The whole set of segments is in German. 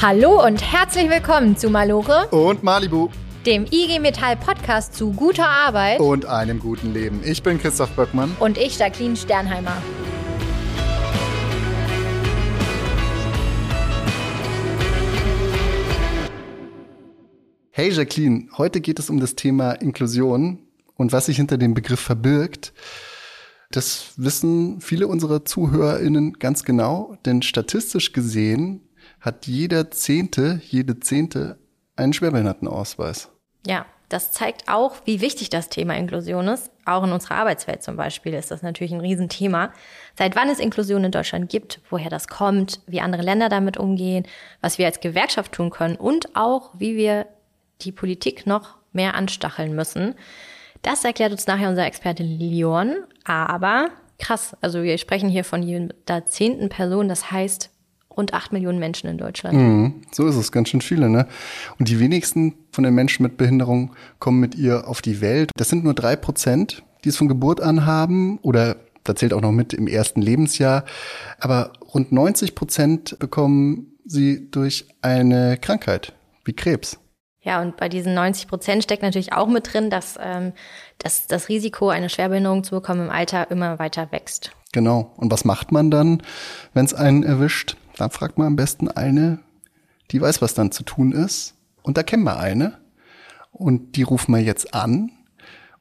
Hallo und herzlich willkommen zu Malore und Malibu, dem IG Metall Podcast zu guter Arbeit und einem guten Leben. Ich bin Christoph Böckmann und ich Jacqueline Sternheimer. Hey Jacqueline, heute geht es um das Thema Inklusion und was sich hinter dem Begriff verbirgt. Das wissen viele unserer ZuhörerInnen ganz genau, denn statistisch gesehen hat jeder Zehnte, jede Zehnte einen Schwerbehindertenausweis. Ja, das zeigt auch, wie wichtig das Thema Inklusion ist. Auch in unserer Arbeitswelt zum Beispiel ist das natürlich ein Riesenthema. Seit wann es Inklusion in Deutschland gibt, woher das kommt, wie andere Länder damit umgehen, was wir als Gewerkschaft tun können und auch, wie wir die Politik noch mehr anstacheln müssen. Das erklärt uns nachher unser Experte Leon. Aber krass, also wir sprechen hier von jeder zehnten Person, das heißt rund acht Millionen Menschen in Deutschland. Mhm, so ist es, ganz schön viele, ne? Und die wenigsten von den Menschen mit Behinderung kommen mit ihr auf die Welt. Das sind nur drei Prozent, die es von Geburt an haben oder da zählt auch noch mit im ersten Lebensjahr. Aber rund 90 Prozent bekommen sie durch eine Krankheit wie Krebs. Ja, und bei diesen 90 Prozent steckt natürlich auch mit drin, dass, ähm, dass das Risiko, eine Schwerbehinderung zu bekommen im Alter immer weiter wächst. Genau. Und was macht man dann, wenn es einen erwischt? Dann fragt man am besten eine, die weiß, was dann zu tun ist. Und da kennen wir eine. Und die rufen wir jetzt an.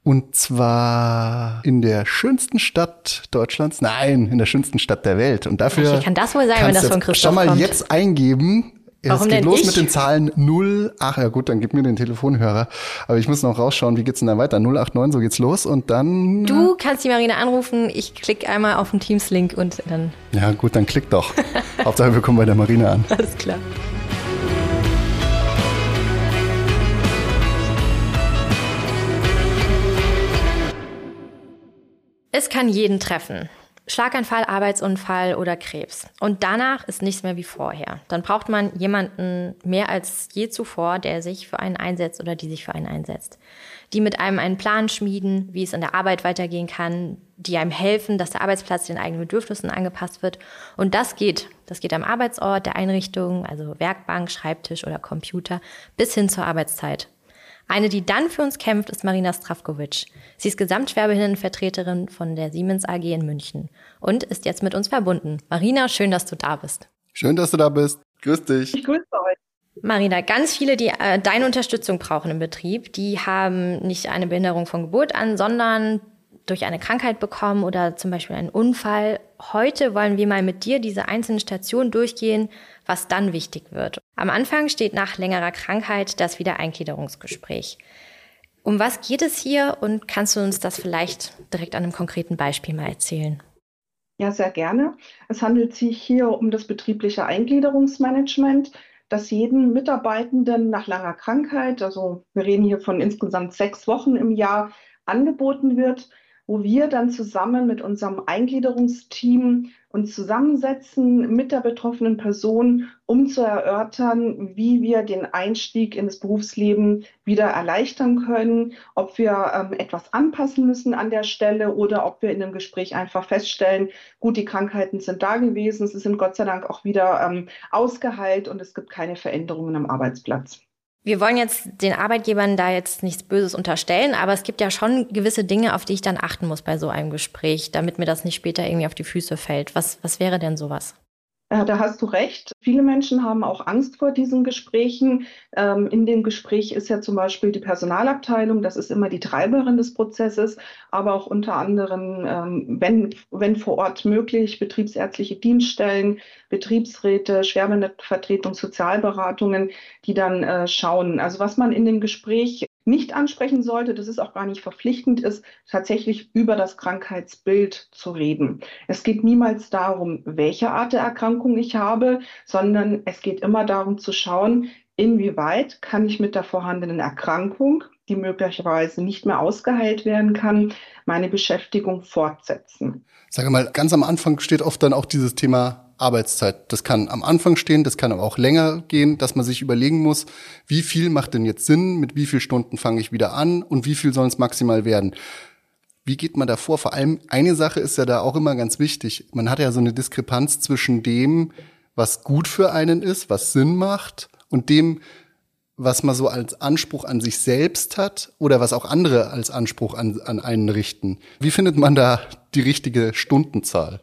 Und zwar in der schönsten Stadt Deutschlands. Nein, in der schönsten Stadt der Welt. Und dafür. Wie kann das wohl sein, wenn das von Christoph Schon mal kommt? jetzt eingeben Warum es geht los ich? mit den Zahlen 0. Ach ja gut, dann gib mir den Telefonhörer. Aber ich muss noch rausschauen, wie geht's denn dann weiter? 089, so geht's los und dann. Du kannst die Marina anrufen, ich klicke einmal auf den Teams-Link und dann. Ja gut, dann klick doch. Hauptsache wir kommen bei der Marina an. Alles klar. Es kann jeden treffen. Schlaganfall, Arbeitsunfall oder Krebs. Und danach ist nichts mehr wie vorher. Dann braucht man jemanden mehr als je zuvor, der sich für einen einsetzt oder die sich für einen einsetzt. Die mit einem einen Plan schmieden, wie es in der Arbeit weitergehen kann, die einem helfen, dass der Arbeitsplatz den eigenen Bedürfnissen angepasst wird. Und das geht. Das geht am Arbeitsort, der Einrichtung, also Werkbank, Schreibtisch oder Computer, bis hin zur Arbeitszeit. Eine, die dann für uns kämpft, ist Marina Stravkovic. Sie ist Gesamtschwerbehindertenvertreterin von der Siemens AG in München und ist jetzt mit uns verbunden. Marina, schön, dass du da bist. Schön, dass du da bist. Grüß dich. Ich grüße euch. Marina, ganz viele, die äh, deine Unterstützung brauchen im Betrieb, die haben nicht eine Behinderung von Geburt an, sondern durch eine Krankheit bekommen oder zum Beispiel einen Unfall. Heute wollen wir mal mit dir diese einzelnen Stationen durchgehen, was dann wichtig wird. Am Anfang steht nach längerer Krankheit das Wiedereingliederungsgespräch. Um was geht es hier und kannst du uns das vielleicht direkt an einem konkreten Beispiel mal erzählen? Ja, sehr gerne. Es handelt sich hier um das betriebliche Eingliederungsmanagement, das jeden Mitarbeitenden nach langer Krankheit, also wir reden hier von insgesamt sechs Wochen im Jahr, angeboten wird wo wir dann zusammen mit unserem Eingliederungsteam uns zusammensetzen mit der betroffenen Person, um zu erörtern, wie wir den Einstieg ins Berufsleben wieder erleichtern können, ob wir ähm, etwas anpassen müssen an der Stelle oder ob wir in dem Gespräch einfach feststellen, gut, die Krankheiten sind da gewesen, sie sind Gott sei Dank auch wieder ähm, ausgeheilt und es gibt keine Veränderungen am Arbeitsplatz. Wir wollen jetzt den Arbeitgebern da jetzt nichts Böses unterstellen, aber es gibt ja schon gewisse Dinge, auf die ich dann achten muss bei so einem Gespräch, damit mir das nicht später irgendwie auf die Füße fällt. Was, was wäre denn sowas? Ja, da hast du recht. Viele Menschen haben auch Angst vor diesen Gesprächen. Ähm, in dem Gespräch ist ja zum Beispiel die Personalabteilung, das ist immer die Treiberin des Prozesses, aber auch unter anderem, ähm, wenn, wenn vor Ort möglich, betriebsärztliche Dienststellen, Betriebsräte, Schwerbehindertenvertretung, Sozialberatungen, die dann äh, schauen. Also was man in dem Gespräch nicht ansprechen sollte, das ist auch gar nicht verpflichtend ist, tatsächlich über das Krankheitsbild zu reden. Es geht niemals darum, welche Art der Erkrankung ich habe, sondern es geht immer darum zu schauen, inwieweit kann ich mit der vorhandenen Erkrankung, die möglicherweise nicht mehr ausgeheilt werden kann, meine Beschäftigung fortsetzen. Sage mal, ganz am Anfang steht oft dann auch dieses Thema Arbeitszeit. Das kann am Anfang stehen, das kann aber auch länger gehen, dass man sich überlegen muss, wie viel macht denn jetzt Sinn, mit wie vielen Stunden fange ich wieder an und wie viel sollen es maximal werden. Wie geht man da vor? Vor allem eine Sache ist ja da auch immer ganz wichtig. Man hat ja so eine Diskrepanz zwischen dem, was gut für einen ist, was Sinn macht und dem, was man so als Anspruch an sich selbst hat oder was auch andere als Anspruch an, an einen richten. Wie findet man da die richtige Stundenzahl?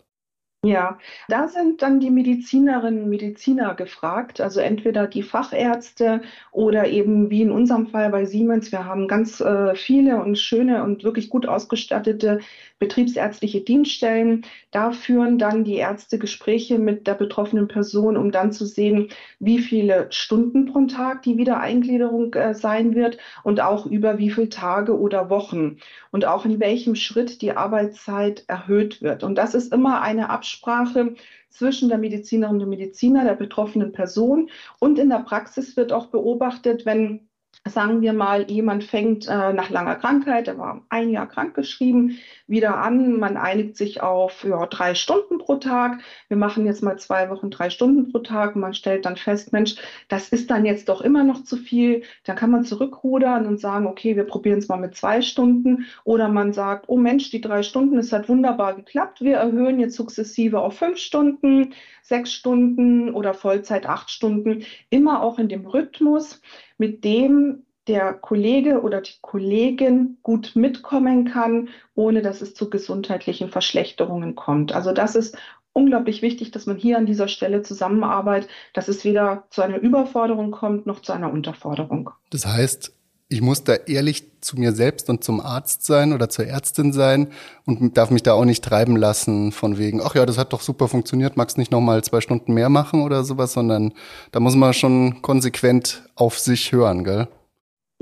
Ja, da sind dann die Medizinerinnen und Mediziner gefragt, also entweder die Fachärzte oder eben wie in unserem Fall bei Siemens, wir haben ganz äh, viele und schöne und wirklich gut ausgestattete betriebsärztliche Dienststellen. Da führen dann die Ärzte Gespräche mit der betroffenen Person, um dann zu sehen, wie viele Stunden pro Tag die Wiedereingliederung äh, sein wird und auch über wie viele Tage oder Wochen und auch in welchem Schritt die Arbeitszeit erhöht wird. Und das ist immer eine Absprache zwischen der Medizinerin und dem Mediziner, der betroffenen Person. Und in der Praxis wird auch beobachtet, wenn sagen wir mal, jemand fängt äh, nach langer Krankheit, er war ein Jahr krankgeschrieben, wieder an. Man einigt sich auf ja, drei Stunden pro Tag. Wir machen jetzt mal zwei Wochen drei Stunden pro Tag und man stellt dann fest, Mensch, das ist dann jetzt doch immer noch zu viel. Dann kann man zurückrudern und sagen, okay, wir probieren es mal mit zwei Stunden. Oder man sagt, oh Mensch, die drei Stunden, es hat wunderbar geklappt. Wir erhöhen jetzt sukzessive auf fünf Stunden, sechs Stunden oder Vollzeit acht Stunden. Immer auch in dem Rhythmus mit dem der Kollege oder die Kollegin gut mitkommen kann, ohne dass es zu gesundheitlichen Verschlechterungen kommt. Also das ist unglaublich wichtig, dass man hier an dieser Stelle zusammenarbeitet, dass es weder zu einer Überforderung kommt noch zu einer Unterforderung. Das heißt, ich muss da ehrlich zu mir selbst und zum Arzt sein oder zur Ärztin sein und darf mich da auch nicht treiben lassen von wegen, ach ja, das hat doch super funktioniert, magst nicht noch mal zwei Stunden mehr machen oder sowas, sondern da muss man schon konsequent auf sich hören, gell?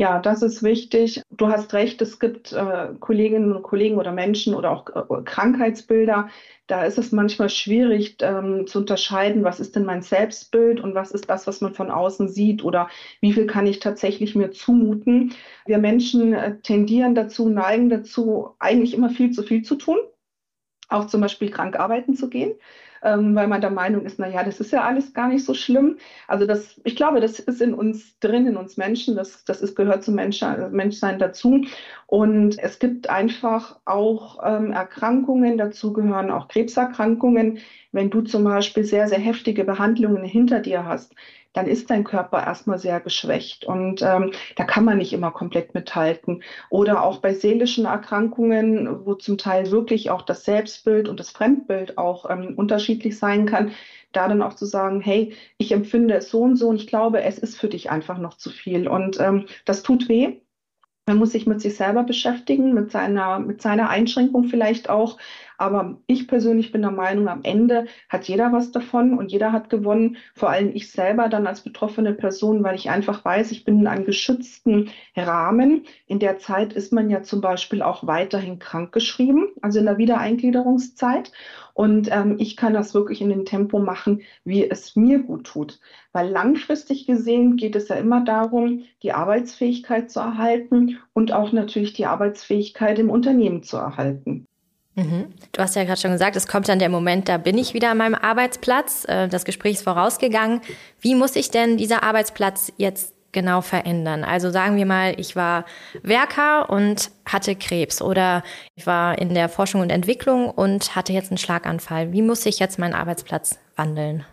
Ja, das ist wichtig. Du hast recht, es gibt äh, Kolleginnen und Kollegen oder Menschen oder auch äh, Krankheitsbilder. Da ist es manchmal schwierig ähm, zu unterscheiden, was ist denn mein Selbstbild und was ist das, was man von außen sieht oder wie viel kann ich tatsächlich mir zumuten. Wir Menschen äh, tendieren dazu, neigen dazu, eigentlich immer viel zu viel zu tun, auch zum Beispiel krank arbeiten zu gehen ähm, weil man der Meinung ist, na ja, das ist ja alles gar nicht so schlimm. Also das, ich glaube, das ist in uns drin, in uns Menschen, das, das ist, gehört zum Mensch, Menschsein dazu. Und es gibt einfach auch ähm, Erkrankungen, dazu gehören auch Krebserkrankungen. Wenn du zum Beispiel sehr, sehr heftige Behandlungen hinter dir hast, dann ist dein Körper erstmal sehr geschwächt und ähm, da kann man nicht immer komplett mithalten. Oder auch bei seelischen Erkrankungen, wo zum Teil wirklich auch das Selbstbild und das Fremdbild auch ähm, unterschiedlich sein kann, da dann auch zu sagen, hey, ich empfinde es so und so und ich glaube, es ist für dich einfach noch zu viel. Und ähm, das tut weh. Man muss sich mit sich selber beschäftigen, mit seiner, mit seiner Einschränkung vielleicht auch. Aber ich persönlich bin der Meinung, am Ende hat jeder was davon und jeder hat gewonnen. Vor allem ich selber dann als betroffene Person, weil ich einfach weiß, ich bin in einem geschützten Rahmen. In der Zeit ist man ja zum Beispiel auch weiterhin krankgeschrieben, also in der Wiedereingliederungszeit. Und ähm, ich kann das wirklich in dem Tempo machen, wie es mir gut tut. Weil langfristig gesehen geht es ja immer darum, die Arbeitsfähigkeit zu erhalten und auch natürlich die Arbeitsfähigkeit im Unternehmen zu erhalten. Mhm. Du hast ja gerade schon gesagt, es kommt dann der Moment, da bin ich wieder an meinem Arbeitsplatz. Äh, das Gespräch ist vorausgegangen. Wie muss ich denn dieser Arbeitsplatz jetzt genau verändern? Also sagen wir mal, ich war Werker und hatte Krebs oder ich war in der Forschung und Entwicklung und hatte jetzt einen Schlaganfall. Wie muss ich jetzt meinen Arbeitsplatz wandeln?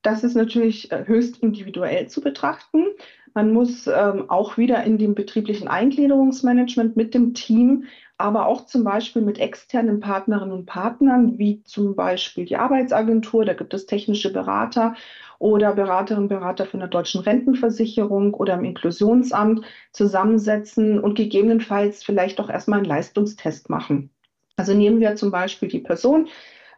Das ist natürlich äh, höchst individuell zu betrachten. Man muss ähm, auch wieder in dem betrieblichen Eingliederungsmanagement mit dem Team, aber auch zum Beispiel mit externen Partnerinnen und Partnern, wie zum Beispiel die Arbeitsagentur, da gibt es technische Berater oder Beraterinnen und Berater von der Deutschen Rentenversicherung oder im Inklusionsamt zusammensetzen und gegebenenfalls vielleicht auch erstmal einen Leistungstest machen. Also nehmen wir zum Beispiel die Person,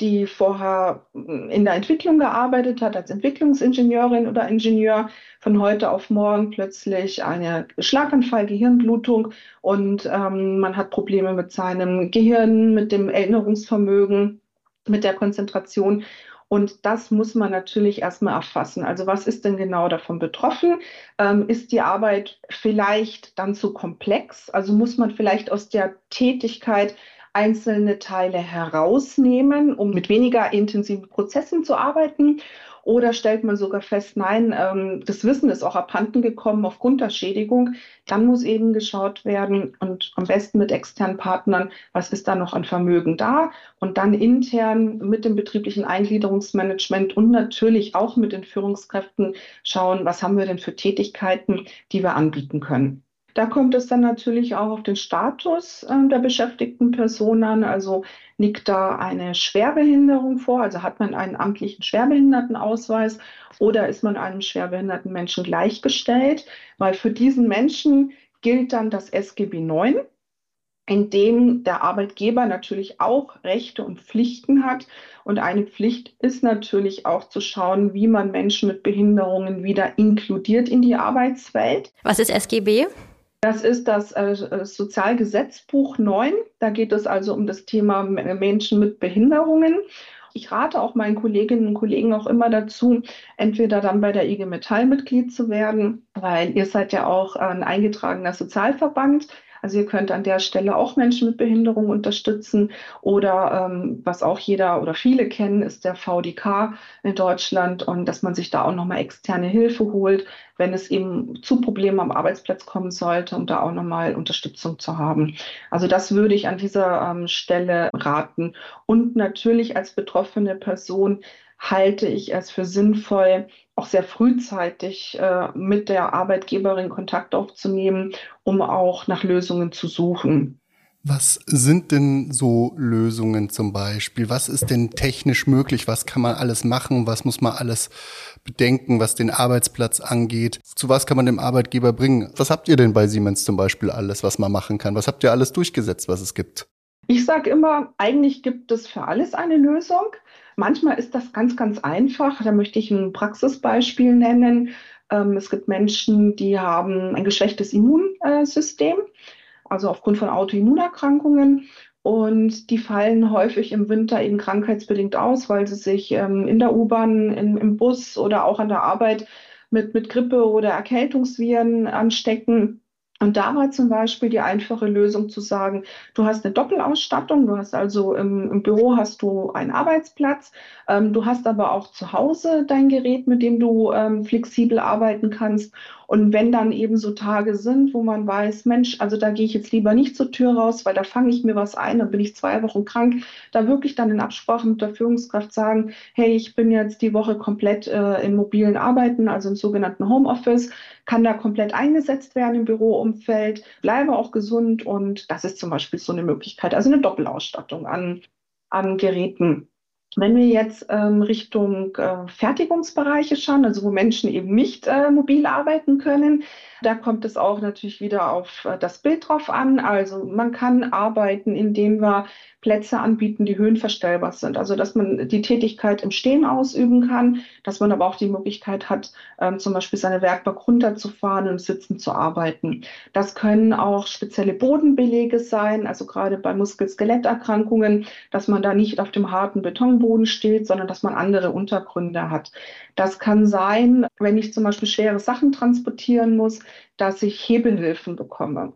die vorher in der Entwicklung gearbeitet hat, als Entwicklungsingenieurin oder Ingenieur, von heute auf morgen plötzlich eine Schlaganfall, Gehirnblutung und ähm, man hat Probleme mit seinem Gehirn, mit dem Erinnerungsvermögen, mit der Konzentration. Und das muss man natürlich erstmal erfassen. Also was ist denn genau davon betroffen? Ähm, ist die Arbeit vielleicht dann zu komplex? Also muss man vielleicht aus der Tätigkeit einzelne Teile herausnehmen, um mit weniger intensiven Prozessen zu arbeiten oder stellt man sogar fest, nein, ähm, das Wissen ist auch abhanden gekommen aufgrund der Schädigung. Dann muss eben geschaut werden und am besten mit externen Partnern, was ist da noch an Vermögen da und dann intern mit dem betrieblichen Eingliederungsmanagement und natürlich auch mit den Führungskräften schauen, was haben wir denn für Tätigkeiten, die wir anbieten können. Da kommt es dann natürlich auch auf den Status äh, der beschäftigten Person an. Also liegt da eine Schwerbehinderung vor? Also hat man einen amtlichen Schwerbehindertenausweis oder ist man einem schwerbehinderten Menschen gleichgestellt? Weil für diesen Menschen gilt dann das SGB IX, in dem der Arbeitgeber natürlich auch Rechte und Pflichten hat. Und eine Pflicht ist natürlich auch zu schauen, wie man Menschen mit Behinderungen wieder inkludiert in die Arbeitswelt. Was ist SGB? Das ist das äh, Sozialgesetzbuch 9. Da geht es also um das Thema Menschen mit Behinderungen. Ich rate auch meinen Kolleginnen und Kollegen auch immer dazu, entweder dann bei der IG Metall Mitglied zu werden, weil ihr seid ja auch ein eingetragener Sozialverband. Also ihr könnt an der Stelle auch Menschen mit Behinderung unterstützen. Oder ähm, was auch jeder oder viele kennen, ist der VDK in Deutschland und dass man sich da auch nochmal externe Hilfe holt, wenn es eben zu Problemen am Arbeitsplatz kommen sollte, um da auch nochmal Unterstützung zu haben. Also das würde ich an dieser ähm, Stelle raten. Und natürlich als betroffene Person halte ich es für sinnvoll, auch sehr frühzeitig äh, mit der Arbeitgeberin Kontakt aufzunehmen, um auch nach Lösungen zu suchen. Was sind denn so Lösungen zum Beispiel? Was ist denn technisch möglich? Was kann man alles machen? Was muss man alles bedenken, was den Arbeitsplatz angeht? Zu was kann man dem Arbeitgeber bringen? Was habt ihr denn bei Siemens zum Beispiel alles, was man machen kann? Was habt ihr alles durchgesetzt, was es gibt? Ich sage immer, eigentlich gibt es für alles eine Lösung. Manchmal ist das ganz, ganz einfach. Da möchte ich ein Praxisbeispiel nennen. Ähm, es gibt Menschen, die haben ein geschwächtes Immunsystem, also aufgrund von Autoimmunerkrankungen. Und die fallen häufig im Winter eben krankheitsbedingt aus, weil sie sich ähm, in der U-Bahn, im Bus oder auch an der Arbeit mit, mit Grippe oder Erkältungsviren anstecken. Und da war zum Beispiel die einfache Lösung zu sagen, du hast eine Doppelausstattung, du hast also im, im Büro hast du einen Arbeitsplatz, ähm, du hast aber auch zu Hause dein Gerät, mit dem du ähm, flexibel arbeiten kannst. Und wenn dann eben so Tage sind, wo man weiß, Mensch, also da gehe ich jetzt lieber nicht zur Tür raus, weil da fange ich mir was ein, dann bin ich zwei Wochen krank, da wirklich dann in Absprache mit der Führungskraft sagen, hey, ich bin jetzt die Woche komplett äh, im mobilen Arbeiten, also im sogenannten Homeoffice, kann da komplett eingesetzt werden im Büroumfeld, bleibe auch gesund und das ist zum Beispiel so eine Möglichkeit, also eine Doppelausstattung an, an Geräten. Wenn wir jetzt ähm, Richtung äh, Fertigungsbereiche schauen, also wo Menschen eben nicht äh, mobil arbeiten können, da kommt es auch natürlich wieder auf äh, das Bild drauf an. Also man kann arbeiten, indem wir Plätze anbieten, die höhenverstellbar sind. Also dass man die Tätigkeit im Stehen ausüben kann, dass man aber auch die Möglichkeit hat, ähm, zum Beispiel seine Werkbank runterzufahren und sitzen zu arbeiten. Das können auch spezielle Bodenbelege sein, also gerade bei Muskel-Skeletterkrankungen, dass man da nicht auf dem harten Betonboden steht, sondern dass man andere Untergründe hat. Das kann sein, wenn ich zum Beispiel schwere Sachen transportieren muss, dass ich Hebelhilfen bekomme.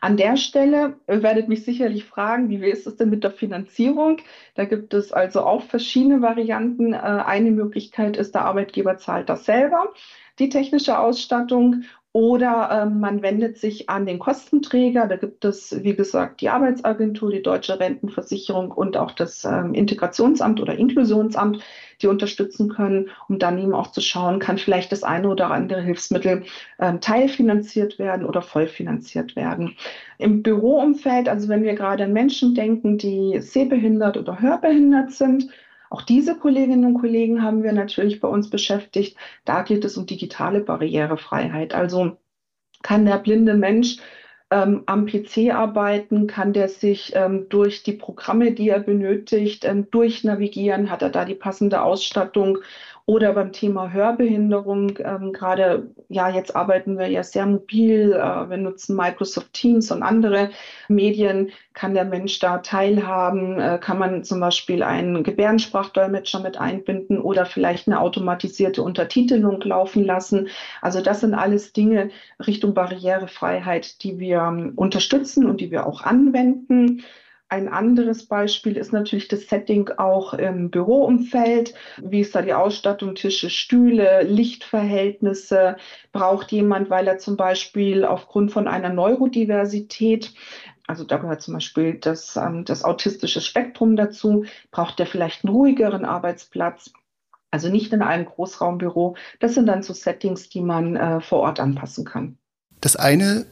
An der Stelle werdet mich sicherlich fragen, wie ist es denn mit der Finanzierung? Da gibt es also auch verschiedene Varianten. Äh, eine Möglichkeit ist, der Arbeitgeber zahlt das selber, die technische Ausstattung. Oder ähm, man wendet sich an den Kostenträger. Da gibt es, wie gesagt, die Arbeitsagentur, die Deutsche Rentenversicherung und auch das ähm, Integrationsamt oder Inklusionsamt, die unterstützen können, um dann eben auch zu schauen, kann vielleicht das eine oder andere Hilfsmittel ähm, teilfinanziert werden oder vollfinanziert werden. Im Büroumfeld, also wenn wir gerade an Menschen denken, die sehbehindert oder hörbehindert sind, auch diese Kolleginnen und Kollegen haben wir natürlich bei uns beschäftigt. Da geht es um digitale Barrierefreiheit. Also kann der blinde Mensch ähm, am PC arbeiten, kann der sich ähm, durch die Programme, die er benötigt, ähm, durchnavigieren, hat er da die passende Ausstattung oder beim Thema Hörbehinderung, ähm, gerade, ja, jetzt arbeiten wir ja sehr mobil, äh, wir nutzen Microsoft Teams und andere Medien, kann der Mensch da teilhaben, äh, kann man zum Beispiel einen Gebärdensprachdolmetscher mit einbinden oder vielleicht eine automatisierte Untertitelung laufen lassen. Also das sind alles Dinge Richtung Barrierefreiheit, die wir ähm, unterstützen und die wir auch anwenden. Ein anderes Beispiel ist natürlich das Setting auch im Büroumfeld. Wie ist da die Ausstattung, Tische, Stühle, Lichtverhältnisse? Braucht jemand, weil er zum Beispiel aufgrund von einer Neurodiversität also da gehört zum Beispiel das, ähm, das autistische Spektrum dazu. Braucht der vielleicht einen ruhigeren Arbeitsplatz? Also nicht in einem Großraumbüro. Das sind dann so Settings, die man äh, vor Ort anpassen kann. Das eine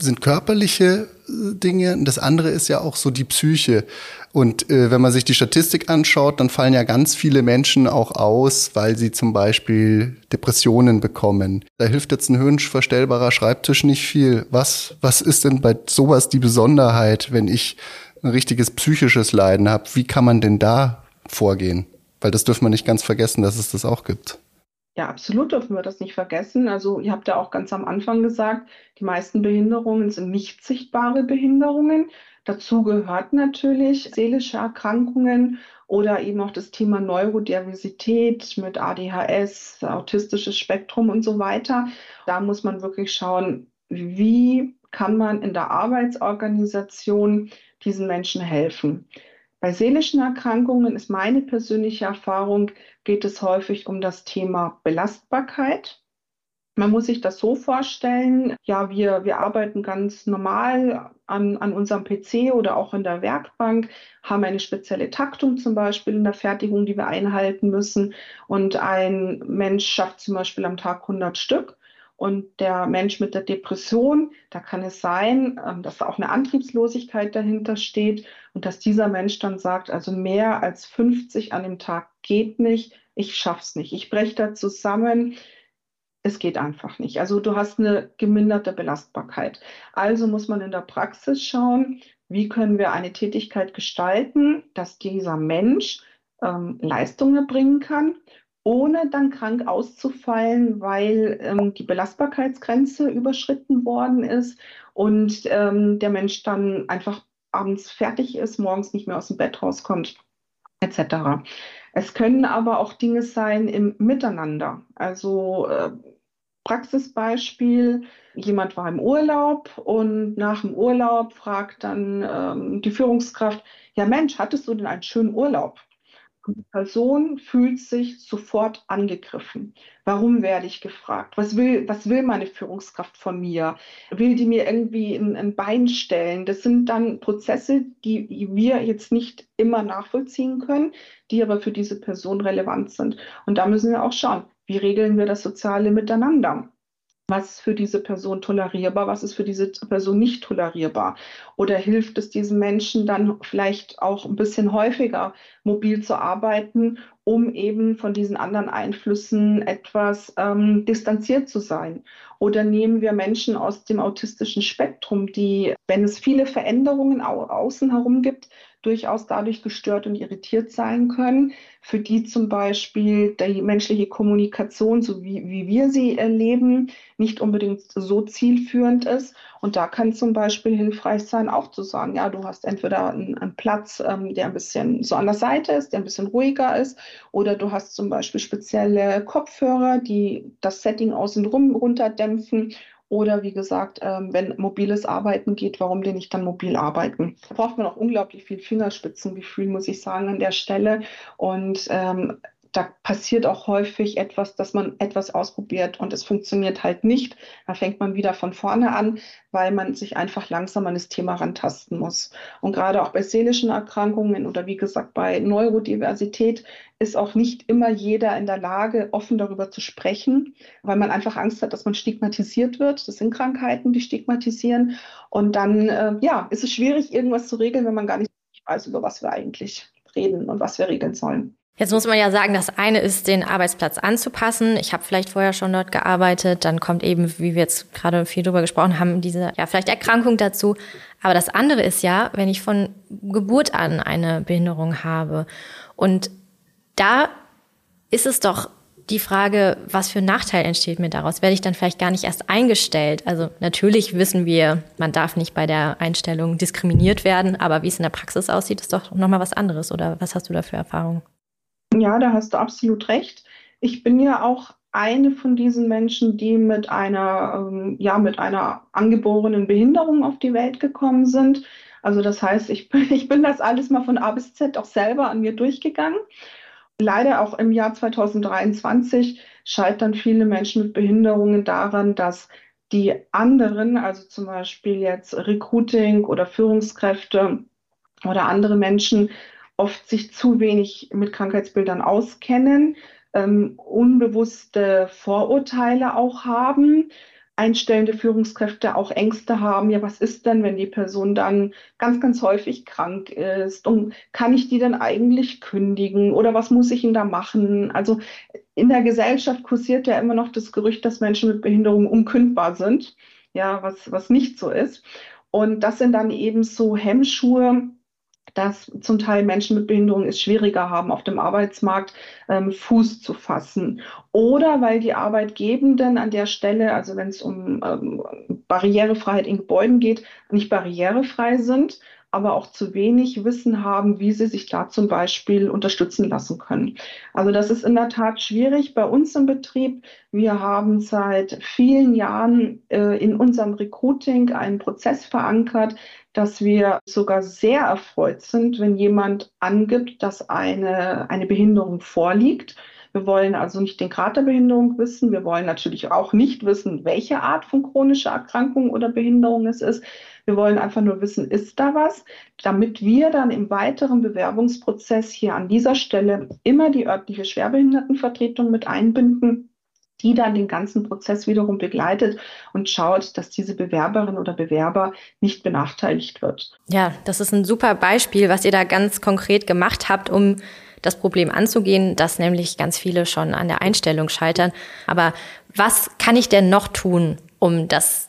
sind körperliche äh, Dinge das andere ist ja auch so die Psyche. Und äh, wenn man sich die Statistik anschaut, dann fallen ja ganz viele Menschen auch aus, weil sie zum Beispiel Depressionen bekommen. Da hilft jetzt ein höhenverstellbarer Schreibtisch nicht viel. Was, was ist denn bei sowas die Besonderheit, wenn ich ein richtiges psychisches Leiden habe? Wie kann man denn da vorgehen? Weil das dürfen wir nicht ganz vergessen, dass es das auch gibt. Ja, absolut dürfen wir das nicht vergessen. Also ihr habt ja auch ganz am Anfang gesagt, die meisten Behinderungen sind nicht sichtbare Behinderungen. Dazu gehört natürlich seelische Erkrankungen oder eben auch das Thema Neurodiversität mit ADHS, autistisches Spektrum und so weiter. Da muss man wirklich schauen, wie kann man in der Arbeitsorganisation diesen Menschen helfen. Bei seelischen Erkrankungen ist meine persönliche Erfahrung, geht es häufig um das Thema Belastbarkeit. Man muss sich das so vorstellen, ja, wir, wir arbeiten ganz normal an, an unserem PC oder auch in der Werkbank, haben eine spezielle Taktung zum Beispiel in der Fertigung, die wir einhalten müssen. Und ein Mensch schafft zum Beispiel am Tag 100 Stück. Und der Mensch mit der Depression, da kann es sein, ähm, dass da auch eine Antriebslosigkeit dahinter steht und dass dieser Mensch dann sagt, also mehr als 50 an dem Tag geht nicht, ich schaff's nicht, ich breche da zusammen, es geht einfach nicht. Also du hast eine geminderte Belastbarkeit. Also muss man in der Praxis schauen, wie können wir eine Tätigkeit gestalten, dass dieser Mensch ähm, Leistungen erbringen kann ohne dann krank auszufallen, weil ähm, die Belastbarkeitsgrenze überschritten worden ist und ähm, der Mensch dann einfach abends fertig ist, morgens nicht mehr aus dem Bett rauskommt, etc. Es können aber auch Dinge sein im Miteinander. Also äh, Praxisbeispiel, jemand war im Urlaub und nach dem Urlaub fragt dann ähm, die Führungskraft, ja Mensch, hattest du denn einen schönen Urlaub? Die Person fühlt sich sofort angegriffen. Warum werde ich gefragt? Was will, was will meine Führungskraft von mir? Will die mir irgendwie ein, ein Bein stellen? Das sind dann Prozesse, die wir jetzt nicht immer nachvollziehen können, die aber für diese Person relevant sind. Und da müssen wir auch schauen, wie regeln wir das soziale Miteinander? Was ist für diese Person tolerierbar, was ist für diese Person nicht tolerierbar. Oder hilft es diesen Menschen dann vielleicht auch ein bisschen häufiger mobil zu arbeiten, um eben von diesen anderen Einflüssen etwas ähm, distanziert zu sein. Oder nehmen wir Menschen aus dem autistischen Spektrum, die, wenn es viele Veränderungen au außen herum gibt, durchaus dadurch gestört und irritiert sein können, für die zum Beispiel die menschliche Kommunikation, so wie, wie wir sie erleben, nicht unbedingt so zielführend ist. Und da kann zum Beispiel hilfreich sein, auch zu sagen, ja, du hast entweder einen, einen Platz, ähm, der ein bisschen so an der Seite ist, der ein bisschen ruhiger ist, oder du hast zum Beispiel spezielle Kopfhörer, die das Setting außenrum runterdämpfen oder wie gesagt, ähm, wenn mobiles Arbeiten geht, warum denn nicht dann mobil arbeiten? Da braucht man auch unglaublich viel Fingerspitzengefühl, muss ich sagen, an der Stelle. Und ähm, da passiert auch häufig etwas, dass man etwas ausprobiert und es funktioniert halt nicht. Da fängt man wieder von vorne an, weil man sich einfach langsam an das Thema rantasten muss. Und gerade auch bei seelischen Erkrankungen oder wie gesagt bei Neurodiversität ist auch nicht immer jeder in der Lage, offen darüber zu sprechen, weil man einfach Angst hat, dass man stigmatisiert wird. Das sind Krankheiten, die stigmatisieren. Und dann, äh, ja, ist es schwierig, irgendwas zu regeln, wenn man gar nicht weiß, über was wir eigentlich reden und was wir regeln sollen. Jetzt muss man ja sagen, das eine ist, den Arbeitsplatz anzupassen. Ich habe vielleicht vorher schon dort gearbeitet, dann kommt eben, wie wir jetzt gerade viel drüber gesprochen haben, diese ja vielleicht Erkrankung dazu. Aber das andere ist ja, wenn ich von Geburt an eine Behinderung habe und da ist es doch die Frage, was für ein Nachteil entsteht mir daraus? Werde ich dann vielleicht gar nicht erst eingestellt? Also natürlich wissen wir, man darf nicht bei der Einstellung diskriminiert werden, aber wie es in der Praxis aussieht, ist doch nochmal was anderes. Oder was hast du da für Erfahrungen? Ja, da hast du absolut recht. Ich bin ja auch eine von diesen Menschen, die mit einer, ähm, ja, mit einer angeborenen Behinderung auf die Welt gekommen sind. Also das heißt, ich ich bin das alles mal von A bis Z auch selber an mir durchgegangen. Leider auch im Jahr 2023 scheitern viele Menschen mit Behinderungen daran, dass die anderen, also zum Beispiel jetzt Recruiting oder Führungskräfte oder andere Menschen, oft sich zu wenig mit Krankheitsbildern auskennen, ähm, unbewusste Vorurteile auch haben einstellende Führungskräfte auch Ängste haben, ja, was ist denn, wenn die Person dann ganz, ganz häufig krank ist? Und kann ich die denn eigentlich kündigen? Oder was muss ich denn da machen? Also in der Gesellschaft kursiert ja immer noch das Gerücht, dass Menschen mit Behinderung unkündbar sind. Ja, was, was nicht so ist. Und das sind dann eben so Hemmschuhe, dass zum Teil Menschen mit Behinderung es schwieriger haben, auf dem Arbeitsmarkt ähm, Fuß zu fassen. Oder weil die Arbeitgebenden an der Stelle, also wenn es um ähm, Barrierefreiheit in Gebäuden geht, nicht barrierefrei sind aber auch zu wenig Wissen haben, wie sie sich da zum Beispiel unterstützen lassen können. Also das ist in der Tat schwierig bei uns im Betrieb. Wir haben seit vielen Jahren äh, in unserem Recruiting einen Prozess verankert, dass wir sogar sehr erfreut sind, wenn jemand angibt, dass eine, eine Behinderung vorliegt. Wir wollen also nicht den Grad der Behinderung wissen. Wir wollen natürlich auch nicht wissen, welche Art von chronischer Erkrankung oder Behinderung es ist. Wir wollen einfach nur wissen, ist da was, damit wir dann im weiteren Bewerbungsprozess hier an dieser Stelle immer die örtliche Schwerbehindertenvertretung mit einbinden die dann den ganzen Prozess wiederum begleitet und schaut, dass diese Bewerberin oder Bewerber nicht benachteiligt wird. Ja, das ist ein super Beispiel, was ihr da ganz konkret gemacht habt, um das Problem anzugehen, dass nämlich ganz viele schon an der Einstellung scheitern. Aber was kann ich denn noch tun, um das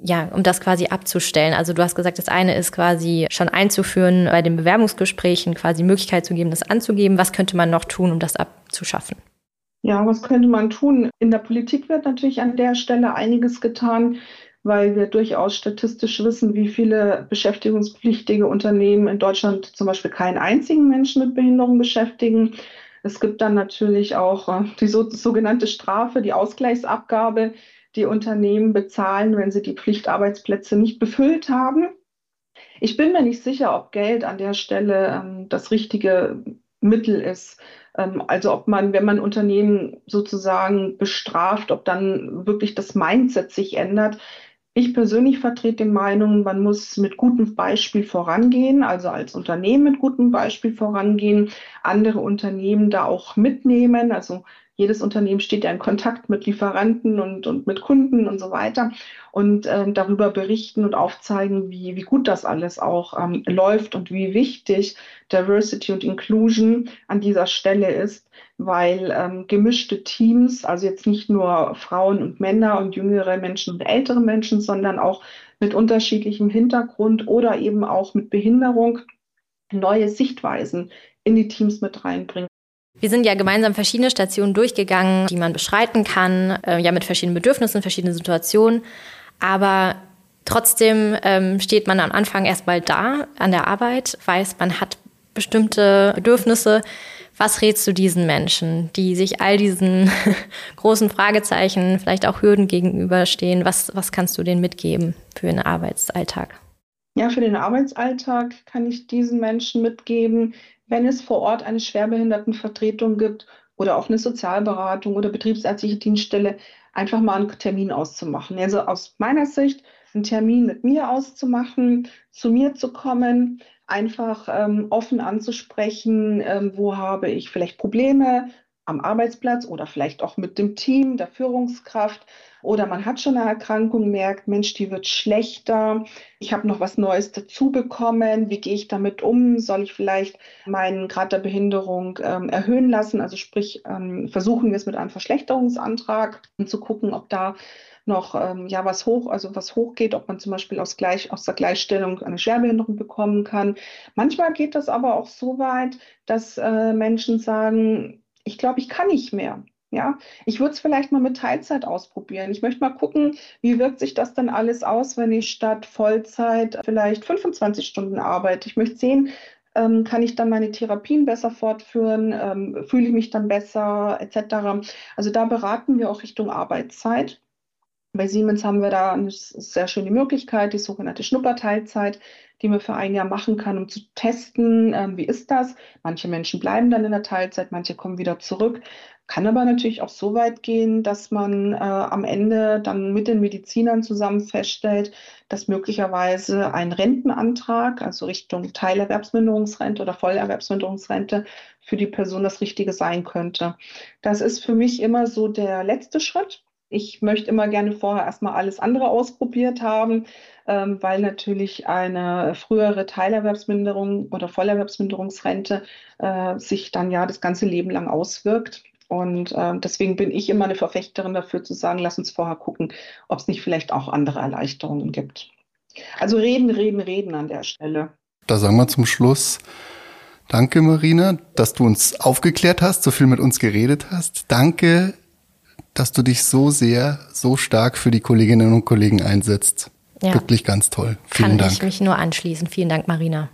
ja, um das quasi abzustellen. Also du hast gesagt, das eine ist quasi schon einzuführen bei den Bewerbungsgesprächen, quasi Möglichkeit zu geben, das anzugeben. Was könnte man noch tun, um das abzuschaffen? Ja, was könnte man tun? In der Politik wird natürlich an der Stelle einiges getan, weil wir durchaus statistisch wissen, wie viele beschäftigungspflichtige Unternehmen in Deutschland zum Beispiel keinen einzigen Menschen mit Behinderung beschäftigen. Es gibt dann natürlich auch äh, die so, sogenannte Strafe, die Ausgleichsabgabe, die Unternehmen bezahlen, wenn sie die Pflichtarbeitsplätze nicht befüllt haben. Ich bin mir nicht sicher, ob Geld an der Stelle ähm, das richtige Mittel ist. Ähm, also ob man, wenn man Unternehmen sozusagen bestraft, ob dann wirklich das Mindset sich ändert. Ich persönlich vertrete die Meinung, man muss mit gutem Beispiel vorangehen, also als Unternehmen mit gutem Beispiel vorangehen, andere Unternehmen da auch mitnehmen, also jedes Unternehmen steht ja in Kontakt mit Lieferanten und, und mit Kunden und so weiter und äh, darüber berichten und aufzeigen, wie, wie gut das alles auch ähm, läuft und wie wichtig Diversity und Inclusion an dieser Stelle ist, weil ähm, gemischte Teams, also jetzt nicht nur Frauen und Männer und jüngere Menschen und ältere Menschen, sondern auch mit unterschiedlichem Hintergrund oder eben auch mit Behinderung neue Sichtweisen in die Teams mit reinbringen. Wir sind ja gemeinsam verschiedene Stationen durchgegangen, die man beschreiten kann, äh, ja mit verschiedenen Bedürfnissen, verschiedenen Situationen. Aber trotzdem ähm, steht man am Anfang erstmal da an der Arbeit, weiß, man hat bestimmte Bedürfnisse. Was rätst du diesen Menschen, die sich all diesen großen Fragezeichen, vielleicht auch Hürden gegenüberstehen? Was, was kannst du denen mitgeben für den Arbeitsalltag? Ja, für den Arbeitsalltag kann ich diesen Menschen mitgeben, wenn es vor Ort eine Schwerbehindertenvertretung gibt oder auch eine Sozialberatung oder betriebsärztliche Dienststelle, einfach mal einen Termin auszumachen. Also aus meiner Sicht einen Termin mit mir auszumachen, zu mir zu kommen, einfach ähm, offen anzusprechen, ähm, wo habe ich vielleicht Probleme, am Arbeitsplatz oder vielleicht auch mit dem Team, der Führungskraft. Oder man hat schon eine Erkrankung, merkt, Mensch, die wird schlechter. Ich habe noch was Neues dazu bekommen. Wie gehe ich damit um? Soll ich vielleicht meinen Grad der Behinderung ähm, erhöhen lassen? Also sprich, ähm, versuchen wir es mit einem Verschlechterungsantrag um zu gucken, ob da noch ähm, ja was hoch, also was hochgeht, ob man zum Beispiel aus, gleich, aus der Gleichstellung eine Schwerbehinderung bekommen kann. Manchmal geht das aber auch so weit, dass äh, Menschen sagen, ich glaube, ich kann nicht mehr. Ja, ich würde es vielleicht mal mit Teilzeit ausprobieren. Ich möchte mal gucken, wie wirkt sich das dann alles aus, wenn ich statt Vollzeit vielleicht 25 Stunden arbeite. Ich möchte sehen, ähm, kann ich dann meine Therapien besser fortführen, ähm, fühle ich mich dann besser, etc. Also da beraten wir auch Richtung Arbeitszeit. Bei Siemens haben wir da eine sehr schöne Möglichkeit, die sogenannte Schnupperteilzeit, die man für ein Jahr machen kann, um zu testen, äh, wie ist das. Manche Menschen bleiben dann in der Teilzeit, manche kommen wieder zurück. Kann aber natürlich auch so weit gehen, dass man äh, am Ende dann mit den Medizinern zusammen feststellt, dass möglicherweise ein Rentenantrag, also Richtung Teilerwerbsminderungsrente oder Vollerwerbsminderungsrente, für die Person das Richtige sein könnte. Das ist für mich immer so der letzte Schritt. Ich möchte immer gerne vorher erstmal alles andere ausprobiert haben, ähm, weil natürlich eine frühere Teilerwerbsminderung oder Vollerwerbsminderungsrente äh, sich dann ja das ganze Leben lang auswirkt. Und äh, deswegen bin ich immer eine Verfechterin dafür zu sagen, lass uns vorher gucken, ob es nicht vielleicht auch andere Erleichterungen gibt. Also reden, reden, reden an der Stelle. Da sagen wir zum Schluss, danke Marina, dass du uns aufgeklärt hast, so viel mit uns geredet hast. Danke, dass du dich so sehr, so stark für die Kolleginnen und Kollegen einsetzt. Ja. Wirklich ganz toll. Vielen Kann Dank. ich mich nur anschließen. Vielen Dank, Marina.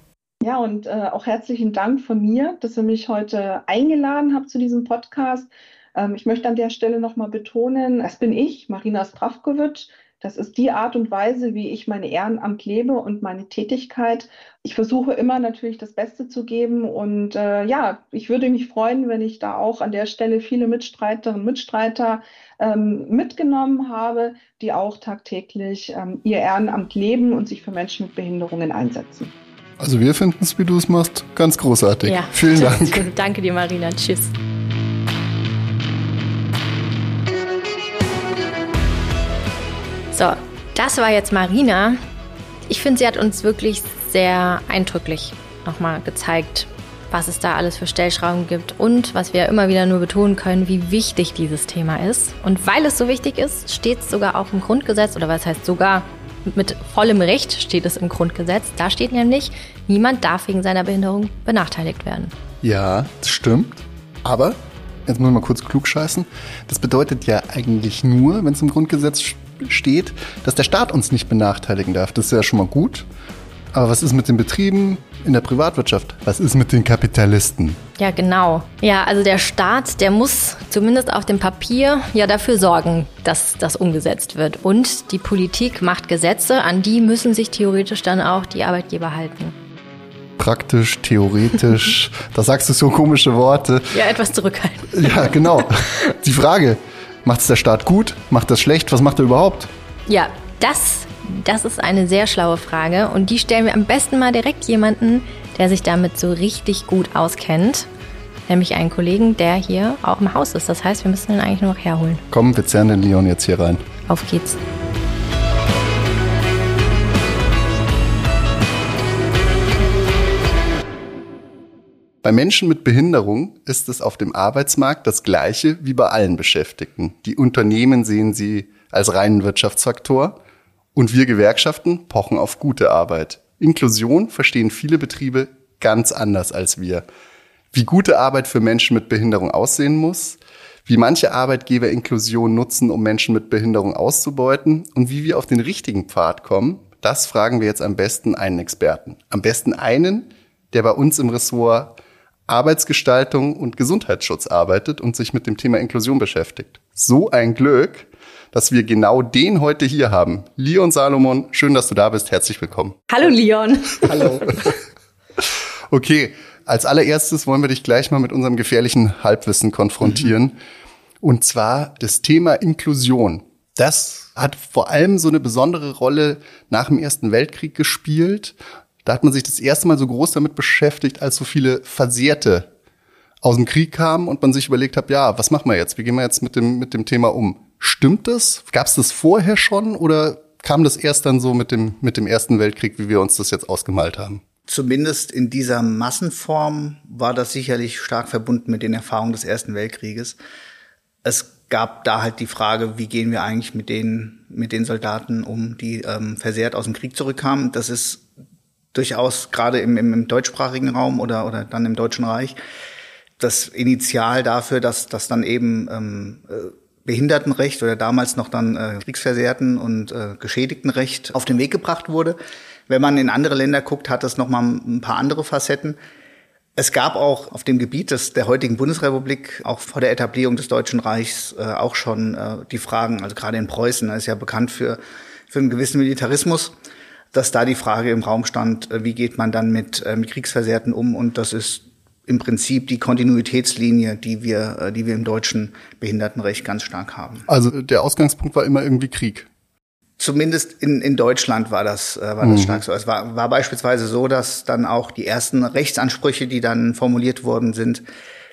Ja, und äh, auch herzlichen Dank von mir, dass ihr mich heute eingeladen habt zu diesem Podcast. Ähm, ich möchte an der Stelle nochmal betonen, es bin ich, Marina Strafkovic. Das ist die Art und Weise, wie ich meine Ehrenamt lebe und meine Tätigkeit. Ich versuche immer natürlich das Beste zu geben. Und äh, ja, ich würde mich freuen, wenn ich da auch an der Stelle viele Mitstreiterinnen und Mitstreiter ähm, mitgenommen habe, die auch tagtäglich ähm, ihr Ehrenamt leben und sich für Menschen mit Behinderungen einsetzen. Also wir finden es, wie du es machst, ganz großartig. Ja. Vielen Dank. Danke dir, Marina. Tschüss. So, das war jetzt Marina. Ich finde, sie hat uns wirklich sehr eindrücklich nochmal gezeigt, was es da alles für Stellschrauben gibt und was wir immer wieder nur betonen können, wie wichtig dieses Thema ist. Und weil es so wichtig ist, steht es sogar auch im Grundgesetz, oder was heißt sogar, mit vollem Recht steht es im Grundgesetz. Da steht nämlich, niemand darf wegen seiner Behinderung benachteiligt werden. Ja, das stimmt. Aber, jetzt muss ich mal kurz klug scheißen, das bedeutet ja eigentlich nur, wenn es im Grundgesetz steht, dass der Staat uns nicht benachteiligen darf. Das ist ja schon mal gut. Aber was ist mit den Betrieben in der Privatwirtschaft? Was ist mit den Kapitalisten? Ja, genau. Ja, also der Staat, der muss zumindest auf dem Papier ja dafür sorgen, dass das umgesetzt wird. Und die Politik macht Gesetze, an die müssen sich theoretisch dann auch die Arbeitgeber halten. Praktisch, theoretisch, da sagst du so komische Worte. Ja, etwas zurückhaltend. Ja, genau. Die Frage, macht es der Staat gut? Macht das schlecht? Was macht er überhaupt? Ja, das das ist eine sehr schlaue Frage und die stellen wir am besten mal direkt jemanden, der sich damit so richtig gut auskennt. Nämlich einen Kollegen, der hier auch im Haus ist. Das heißt, wir müssen ihn eigentlich nur noch herholen. Komm, wir zerren den Leon jetzt hier rein. Auf geht's. Bei Menschen mit Behinderung ist es auf dem Arbeitsmarkt das Gleiche wie bei allen Beschäftigten. Die Unternehmen sehen sie als reinen Wirtschaftsfaktor und wir Gewerkschaften pochen auf gute Arbeit. Inklusion verstehen viele Betriebe ganz anders als wir. Wie gute Arbeit für Menschen mit Behinderung aussehen muss, wie manche Arbeitgeber Inklusion nutzen, um Menschen mit Behinderung auszubeuten und wie wir auf den richtigen Pfad kommen, das fragen wir jetzt am besten einen Experten. Am besten einen, der bei uns im Ressort Arbeitsgestaltung und Gesundheitsschutz arbeitet und sich mit dem Thema Inklusion beschäftigt. So ein Glück, dass wir genau den heute hier haben. Leon Salomon, schön, dass du da bist. Herzlich willkommen. Hallo Leon. Hallo. okay, als allererstes wollen wir dich gleich mal mit unserem gefährlichen Halbwissen konfrontieren. Mhm. Und zwar das Thema Inklusion. Das hat vor allem so eine besondere Rolle nach dem Ersten Weltkrieg gespielt. Da hat man sich das erste Mal so groß damit beschäftigt, als so viele Versehrte aus dem Krieg kamen und man sich überlegt hat, ja, was machen wir jetzt? Wie gehen wir jetzt mit dem, mit dem Thema um? Stimmt das? Gab es das vorher schon oder kam das erst dann so mit dem, mit dem Ersten Weltkrieg, wie wir uns das jetzt ausgemalt haben? Zumindest in dieser Massenform war das sicherlich stark verbunden mit den Erfahrungen des Ersten Weltkrieges. Es gab da halt die Frage, wie gehen wir eigentlich mit den, mit den Soldaten um, die ähm, versehrt aus dem Krieg zurückkamen. Das ist durchaus gerade im, im, im deutschsprachigen Raum oder, oder dann im Deutschen Reich das Initial dafür, dass, dass dann eben ähm, äh, Behindertenrecht oder damals noch dann äh, Kriegsversehrten und äh, Geschädigtenrecht auf den Weg gebracht wurde. Wenn man in andere Länder guckt, hat das noch mal ein paar andere Facetten. Es gab auch auf dem Gebiet des, der heutigen Bundesrepublik, auch vor der Etablierung des Deutschen Reichs, äh, auch schon äh, die Fragen, also gerade in Preußen, ist ja bekannt für, für einen gewissen Militarismus, dass da die Frage im Raum stand, äh, wie geht man dann mit, äh, mit Kriegsversehrten um? Und das ist im Prinzip die Kontinuitätslinie, die wir, äh, die wir im deutschen Behindertenrecht ganz stark haben. Also der Ausgangspunkt war immer irgendwie Krieg. Zumindest in, in Deutschland war das, äh, war das mhm. stark so. Es war, war beispielsweise so, dass dann auch die ersten Rechtsansprüche, die dann formuliert worden sind,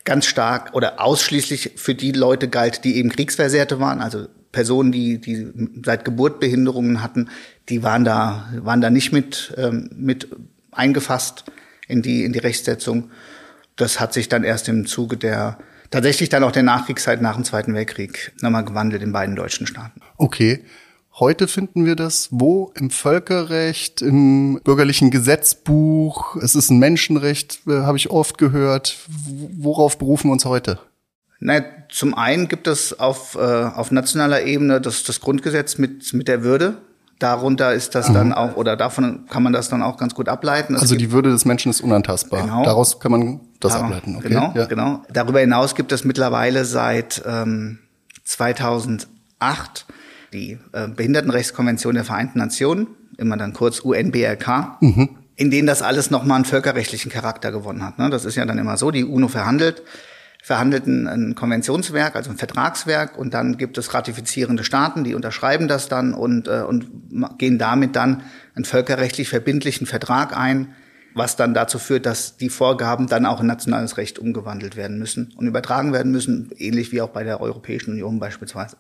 ganz stark oder ausschließlich für die Leute galt, die eben Kriegsversehrte waren, also Personen, die, die seit Geburt Behinderungen hatten, die waren da, waren da nicht mit, ähm, mit eingefasst in die, in die Rechtssetzung. Das hat sich dann erst im Zuge der, tatsächlich dann auch der Nachkriegszeit nach dem Zweiten Weltkrieg nochmal gewandelt in beiden deutschen Staaten. Okay. Heute finden wir das wo? Im Völkerrecht, im bürgerlichen Gesetzbuch. Es ist ein Menschenrecht, äh, habe ich oft gehört. Worauf berufen wir uns heute? Na, zum einen gibt es auf, äh, auf nationaler Ebene das, das Grundgesetz mit, mit der Würde. Darunter ist das mhm. dann auch, oder davon kann man das dann auch ganz gut ableiten. Es also die Würde des Menschen ist unantastbar. Genau. Daraus kann man das Darum, ableiten. Okay. Genau, ja. genau. Darüber hinaus gibt es mittlerweile seit ähm, 2008 die äh, Behindertenrechtskonvention der Vereinten Nationen, immer dann kurz UNBRK, mhm. in denen das alles nochmal einen völkerrechtlichen Charakter gewonnen hat. Ne? Das ist ja dann immer so, die UNO verhandelt, verhandelt ein, ein Konventionswerk, also ein Vertragswerk, und dann gibt es ratifizierende Staaten, die unterschreiben das dann und, äh, und gehen damit dann einen völkerrechtlich verbindlichen Vertrag ein, was dann dazu führt, dass die Vorgaben dann auch in nationales Recht umgewandelt werden müssen und übertragen werden müssen, ähnlich wie auch bei der Europäischen Union beispielsweise.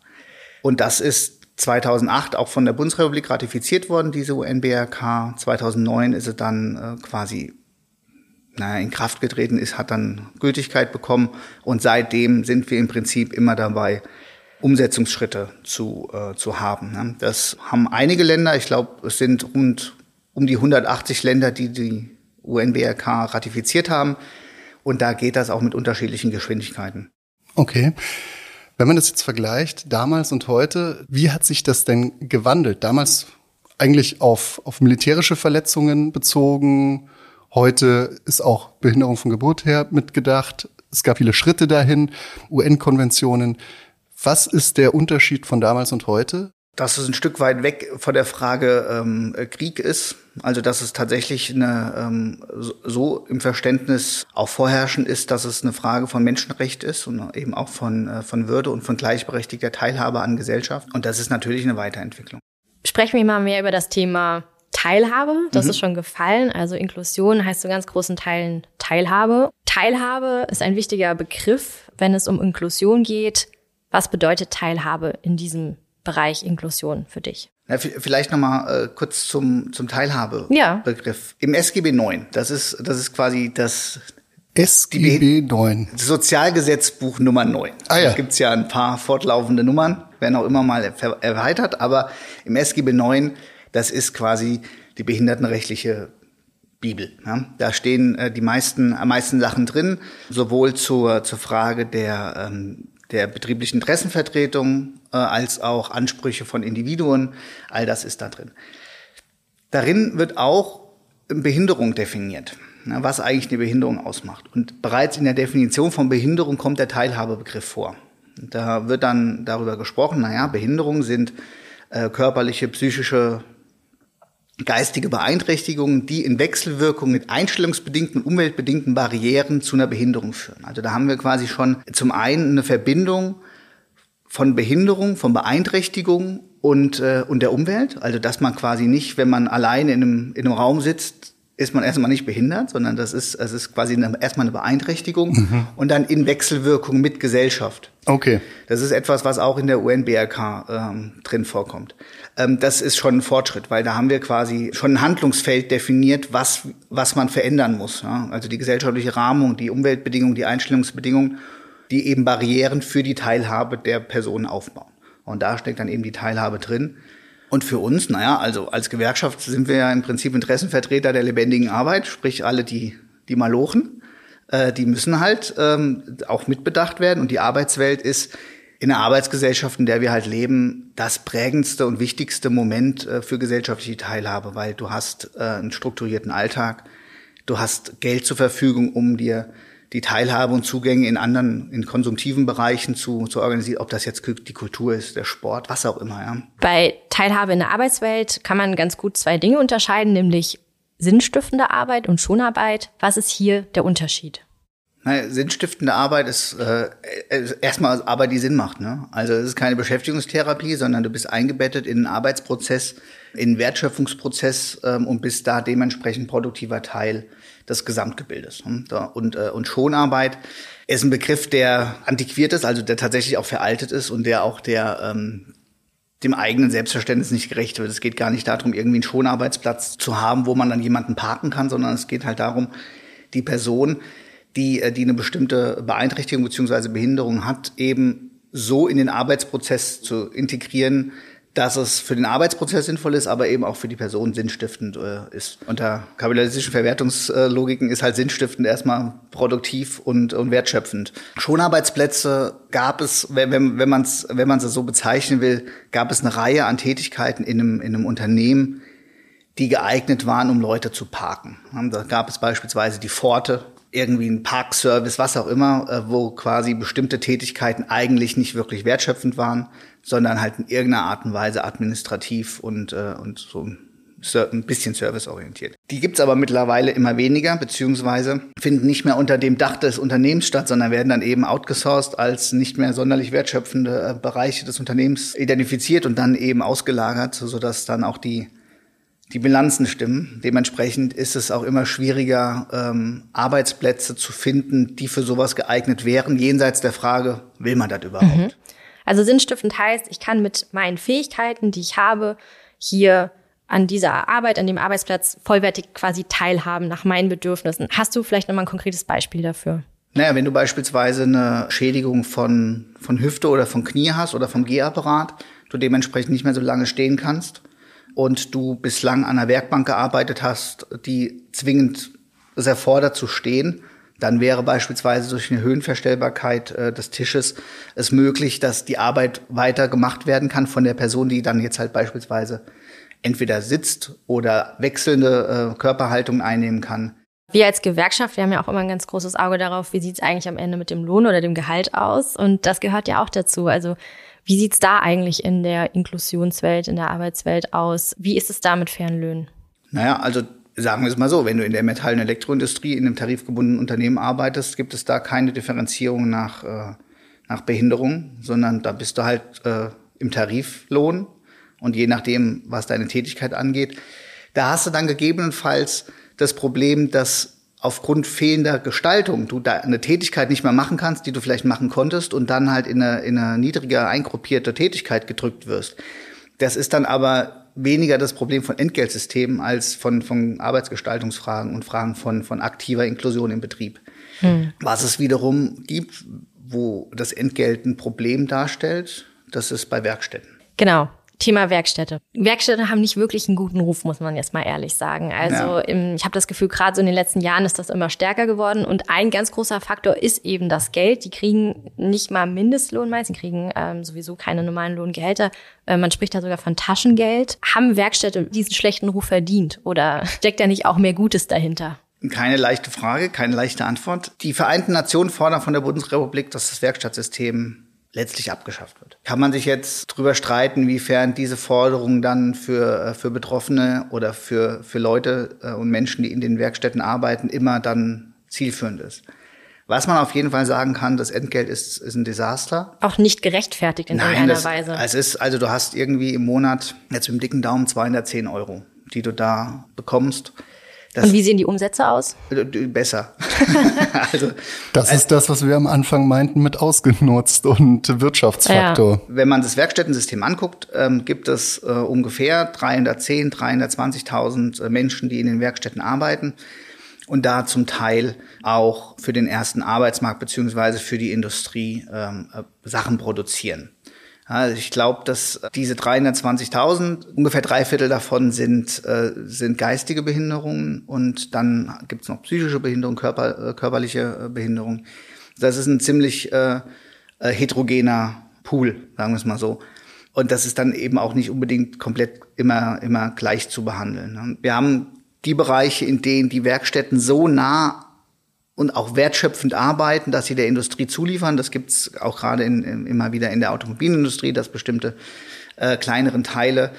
Und das ist 2008 auch von der Bundesrepublik ratifiziert worden, diese UNBRK. 2009 ist es dann äh, quasi naja, in Kraft getreten ist, hat dann Gültigkeit bekommen. Und seitdem sind wir im Prinzip immer dabei, Umsetzungsschritte zu, äh, zu haben. Ne? Das haben einige Länder, ich glaube, es sind rund um die 180 Länder, die die UNBRK ratifiziert haben. Und da geht das auch mit unterschiedlichen Geschwindigkeiten. Okay. Wenn man das jetzt vergleicht, damals und heute, wie hat sich das denn gewandelt? Damals eigentlich auf, auf militärische Verletzungen bezogen. Heute ist auch Behinderung von Geburt her mitgedacht. Es gab viele Schritte dahin, UN-Konventionen. Was ist der Unterschied von damals und heute? dass es ein Stück weit weg von der Frage ähm, Krieg ist. Also dass es tatsächlich eine, ähm, so im Verständnis auch vorherrschend ist, dass es eine Frage von Menschenrecht ist und eben auch von, äh, von Würde und von gleichberechtigter Teilhabe an Gesellschaft. Und das ist natürlich eine Weiterentwicklung. Sprechen wir mal mehr über das Thema Teilhabe. Das mhm. ist schon gefallen. Also Inklusion heißt zu ganz großen Teilen Teilhabe. Teilhabe ist ein wichtiger Begriff, wenn es um Inklusion geht. Was bedeutet Teilhabe in diesem Bereich Inklusion für dich? Ja, vielleicht noch mal äh, kurz zum zum Teilhabebegriff. Ja. Im SGB 9, das ist das ist quasi das SGB 9. Sozialgesetzbuch Nummer 9. Ah, ja. Da gibt's ja ein paar fortlaufende Nummern, werden auch immer mal erweitert, aber im SGB 9, das ist quasi die behindertenrechtliche Bibel. Ja? Da stehen äh, die meisten, am meisten Sachen drin, sowohl zur, zur Frage der, ähm, der betrieblichen Interessenvertretung äh, als auch Ansprüche von Individuen. All das ist da drin. Darin wird auch Behinderung definiert, ja, was eigentlich eine Behinderung ausmacht. Und bereits in der Definition von Behinderung kommt der Teilhabebegriff vor. Da wird dann darüber gesprochen, naja, Behinderungen sind äh, körperliche, psychische, geistige Beeinträchtigungen, die in Wechselwirkung mit einstellungsbedingten, umweltbedingten Barrieren zu einer Behinderung führen. Also da haben wir quasi schon zum einen eine Verbindung von Behinderung, von Beeinträchtigung und, äh, und der Umwelt. Also dass man quasi nicht, wenn man alleine in einem, in einem Raum sitzt, ist man erstmal nicht behindert, sondern das ist, es ist quasi eine, erstmal eine Beeinträchtigung mhm. und dann in Wechselwirkung mit Gesellschaft. Okay. Das ist etwas, was auch in der UNBRK ähm, drin vorkommt. Ähm, das ist schon ein Fortschritt, weil da haben wir quasi schon ein Handlungsfeld definiert, was, was man verändern muss. Ja? Also die gesellschaftliche Rahmung, die Umweltbedingungen, die Einstellungsbedingungen, die eben Barrieren für die Teilhabe der Personen aufbauen. Und da steckt dann eben die Teilhabe drin. Und für uns, naja, also als Gewerkschaft sind wir ja im Prinzip Interessenvertreter der lebendigen Arbeit, sprich alle die, die Malochen, äh, die müssen halt ähm, auch mitbedacht werden. Und die Arbeitswelt ist in der Arbeitsgesellschaft, in der wir halt leben, das prägendste und wichtigste Moment äh, für gesellschaftliche Teilhabe, weil du hast äh, einen strukturierten Alltag, Du hast Geld zur Verfügung, um dir die Teilhabe und Zugänge in anderen, in konsumtiven Bereichen zu, zu organisieren, ob das jetzt die Kultur ist, der Sport, was auch immer. Ja. Bei Teilhabe in der Arbeitswelt kann man ganz gut zwei Dinge unterscheiden, nämlich sinnstiftende Arbeit und Schonarbeit. Was ist hier der Unterschied? Naja, sinnstiftende Arbeit ist äh, erstmal Arbeit, die Sinn macht. Ne? Also es ist keine Beschäftigungstherapie, sondern du bist eingebettet in einen Arbeitsprozess, in einen Wertschöpfungsprozess ähm, und bist da dementsprechend produktiver Teil des Gesamtgebildes. Ne? Und, äh, und Schonarbeit ist ein Begriff, der antiquiert ist, also der tatsächlich auch veraltet ist und der auch der ähm, dem eigenen Selbstverständnis nicht gerecht wird. Es geht gar nicht darum, irgendwie einen Schonarbeitsplatz zu haben, wo man dann jemanden parken kann, sondern es geht halt darum, die Person die, äh, die eine bestimmte Beeinträchtigung beziehungsweise Behinderung hat, eben so in den Arbeitsprozess zu integrieren, dass es für den Arbeitsprozess sinnvoll ist, aber eben auch für die Person sinnstiftend äh, ist. Unter kapitalistischen Verwertungslogiken ist halt sinnstiftend erstmal produktiv und, und wertschöpfend. Schonarbeitsplätze gab es, wenn, wenn man es wenn man's so bezeichnen will, gab es eine Reihe an Tätigkeiten in einem, in einem Unternehmen, die geeignet waren, um Leute zu parken. Da gab es beispielsweise die Pforte, irgendwie ein Parkservice, was auch immer, äh, wo quasi bestimmte Tätigkeiten eigentlich nicht wirklich wertschöpfend waren, sondern halt in irgendeiner Art und Weise administrativ und, äh, und so ein bisschen serviceorientiert. Die gibt's aber mittlerweile immer weniger, beziehungsweise finden nicht mehr unter dem Dach des Unternehmens statt, sondern werden dann eben outgesourced als nicht mehr sonderlich wertschöpfende äh, Bereiche des Unternehmens identifiziert und dann eben ausgelagert, sodass dann auch die die Bilanzen stimmen. Dementsprechend ist es auch immer schwieriger, ähm, Arbeitsplätze zu finden, die für sowas geeignet wären, jenseits der Frage, will man das überhaupt? Mhm. Also sinnstiftend heißt, ich kann mit meinen Fähigkeiten, die ich habe, hier an dieser Arbeit, an dem Arbeitsplatz vollwertig quasi teilhaben nach meinen Bedürfnissen. Hast du vielleicht nochmal ein konkretes Beispiel dafür? Naja, wenn du beispielsweise eine Schädigung von, von Hüfte oder von Knie hast oder vom Gehapparat, du dementsprechend nicht mehr so lange stehen kannst, und du bislang an einer Werkbank gearbeitet hast, die zwingend es erfordert zu stehen, dann wäre beispielsweise durch eine Höhenverstellbarkeit äh, des Tisches es möglich, dass die Arbeit weiter gemacht werden kann von der Person, die dann jetzt halt beispielsweise entweder sitzt oder wechselnde äh, Körperhaltung einnehmen kann. Wir als Gewerkschaft, wir haben ja auch immer ein ganz großes Auge darauf, wie sieht es eigentlich am Ende mit dem Lohn oder dem Gehalt aus. Und das gehört ja auch dazu. Also wie sieht's da eigentlich in der Inklusionswelt, in der Arbeitswelt aus? Wie ist es da mit fairen Löhnen? Naja, also sagen wir es mal so, wenn du in der Metall- und Elektroindustrie in einem tarifgebundenen Unternehmen arbeitest, gibt es da keine Differenzierung nach, äh, nach Behinderung, sondern da bist du halt äh, im Tariflohn und je nachdem, was deine Tätigkeit angeht, da hast du dann gegebenenfalls das Problem, dass aufgrund fehlender Gestaltung du da eine Tätigkeit nicht mehr machen kannst, die du vielleicht machen konntest und dann halt in eine, in eine niedriger eingruppierte Tätigkeit gedrückt wirst. Das ist dann aber weniger das Problem von Entgeltsystemen als von, von Arbeitsgestaltungsfragen und Fragen von, von aktiver Inklusion im Betrieb. Hm. Was es wiederum gibt, wo das Entgelt ein Problem darstellt, das ist bei Werkstätten. Genau. Thema Werkstätte. Werkstätte haben nicht wirklich einen guten Ruf, muss man jetzt mal ehrlich sagen. Also ja. im, ich habe das Gefühl, gerade so in den letzten Jahren ist das immer stärker geworden. Und ein ganz großer Faktor ist eben das Geld. Die kriegen nicht mal Mindestlohn meist, die kriegen ähm, sowieso keine normalen Lohngehälter. Äh, man spricht da sogar von Taschengeld. Haben Werkstätte diesen schlechten Ruf verdient? Oder steckt da nicht auch mehr Gutes dahinter? Keine leichte Frage, keine leichte Antwort. Die Vereinten Nationen fordern von der Bundesrepublik, dass das Werkstattsystem letztlich abgeschafft wird. Kann man sich jetzt drüber streiten, wiefern diese Forderung dann für, äh, für Betroffene oder für, für Leute äh, und Menschen, die in den Werkstätten arbeiten, immer dann zielführend ist. Was man auf jeden Fall sagen kann, das Entgelt ist, ist ein Desaster. Auch nicht gerechtfertigt in Nein, irgendeiner das, Weise. Es ist, also du hast irgendwie im Monat, jetzt mit dem dicken Daumen, 210 Euro, die du da bekommst. Das und wie sehen die Umsätze aus? Besser. also, das ist das, was wir am Anfang meinten mit ausgenutzt und Wirtschaftsfaktor. Ja. Wenn man das Werkstättensystem anguckt, ähm, gibt es äh, ungefähr 310, 320.000 äh, Menschen, die in den Werkstätten arbeiten und da zum Teil auch für den ersten Arbeitsmarkt beziehungsweise für die Industrie ähm, äh, Sachen produzieren. Also ich glaube, dass diese 320.000, ungefähr drei Viertel davon sind, äh, sind geistige Behinderungen und dann gibt es noch psychische Behinderung, körper, äh, körperliche äh, Behinderung. Das ist ein ziemlich äh, äh, heterogener Pool, sagen wir es mal so. Und das ist dann eben auch nicht unbedingt komplett immer, immer gleich zu behandeln. Ne? Wir haben die Bereiche, in denen die Werkstätten so nah und auch wertschöpfend arbeiten, dass sie der Industrie zuliefern. Das gibt's auch gerade in, in, immer wieder in der Automobilindustrie, dass bestimmte äh, kleineren Teile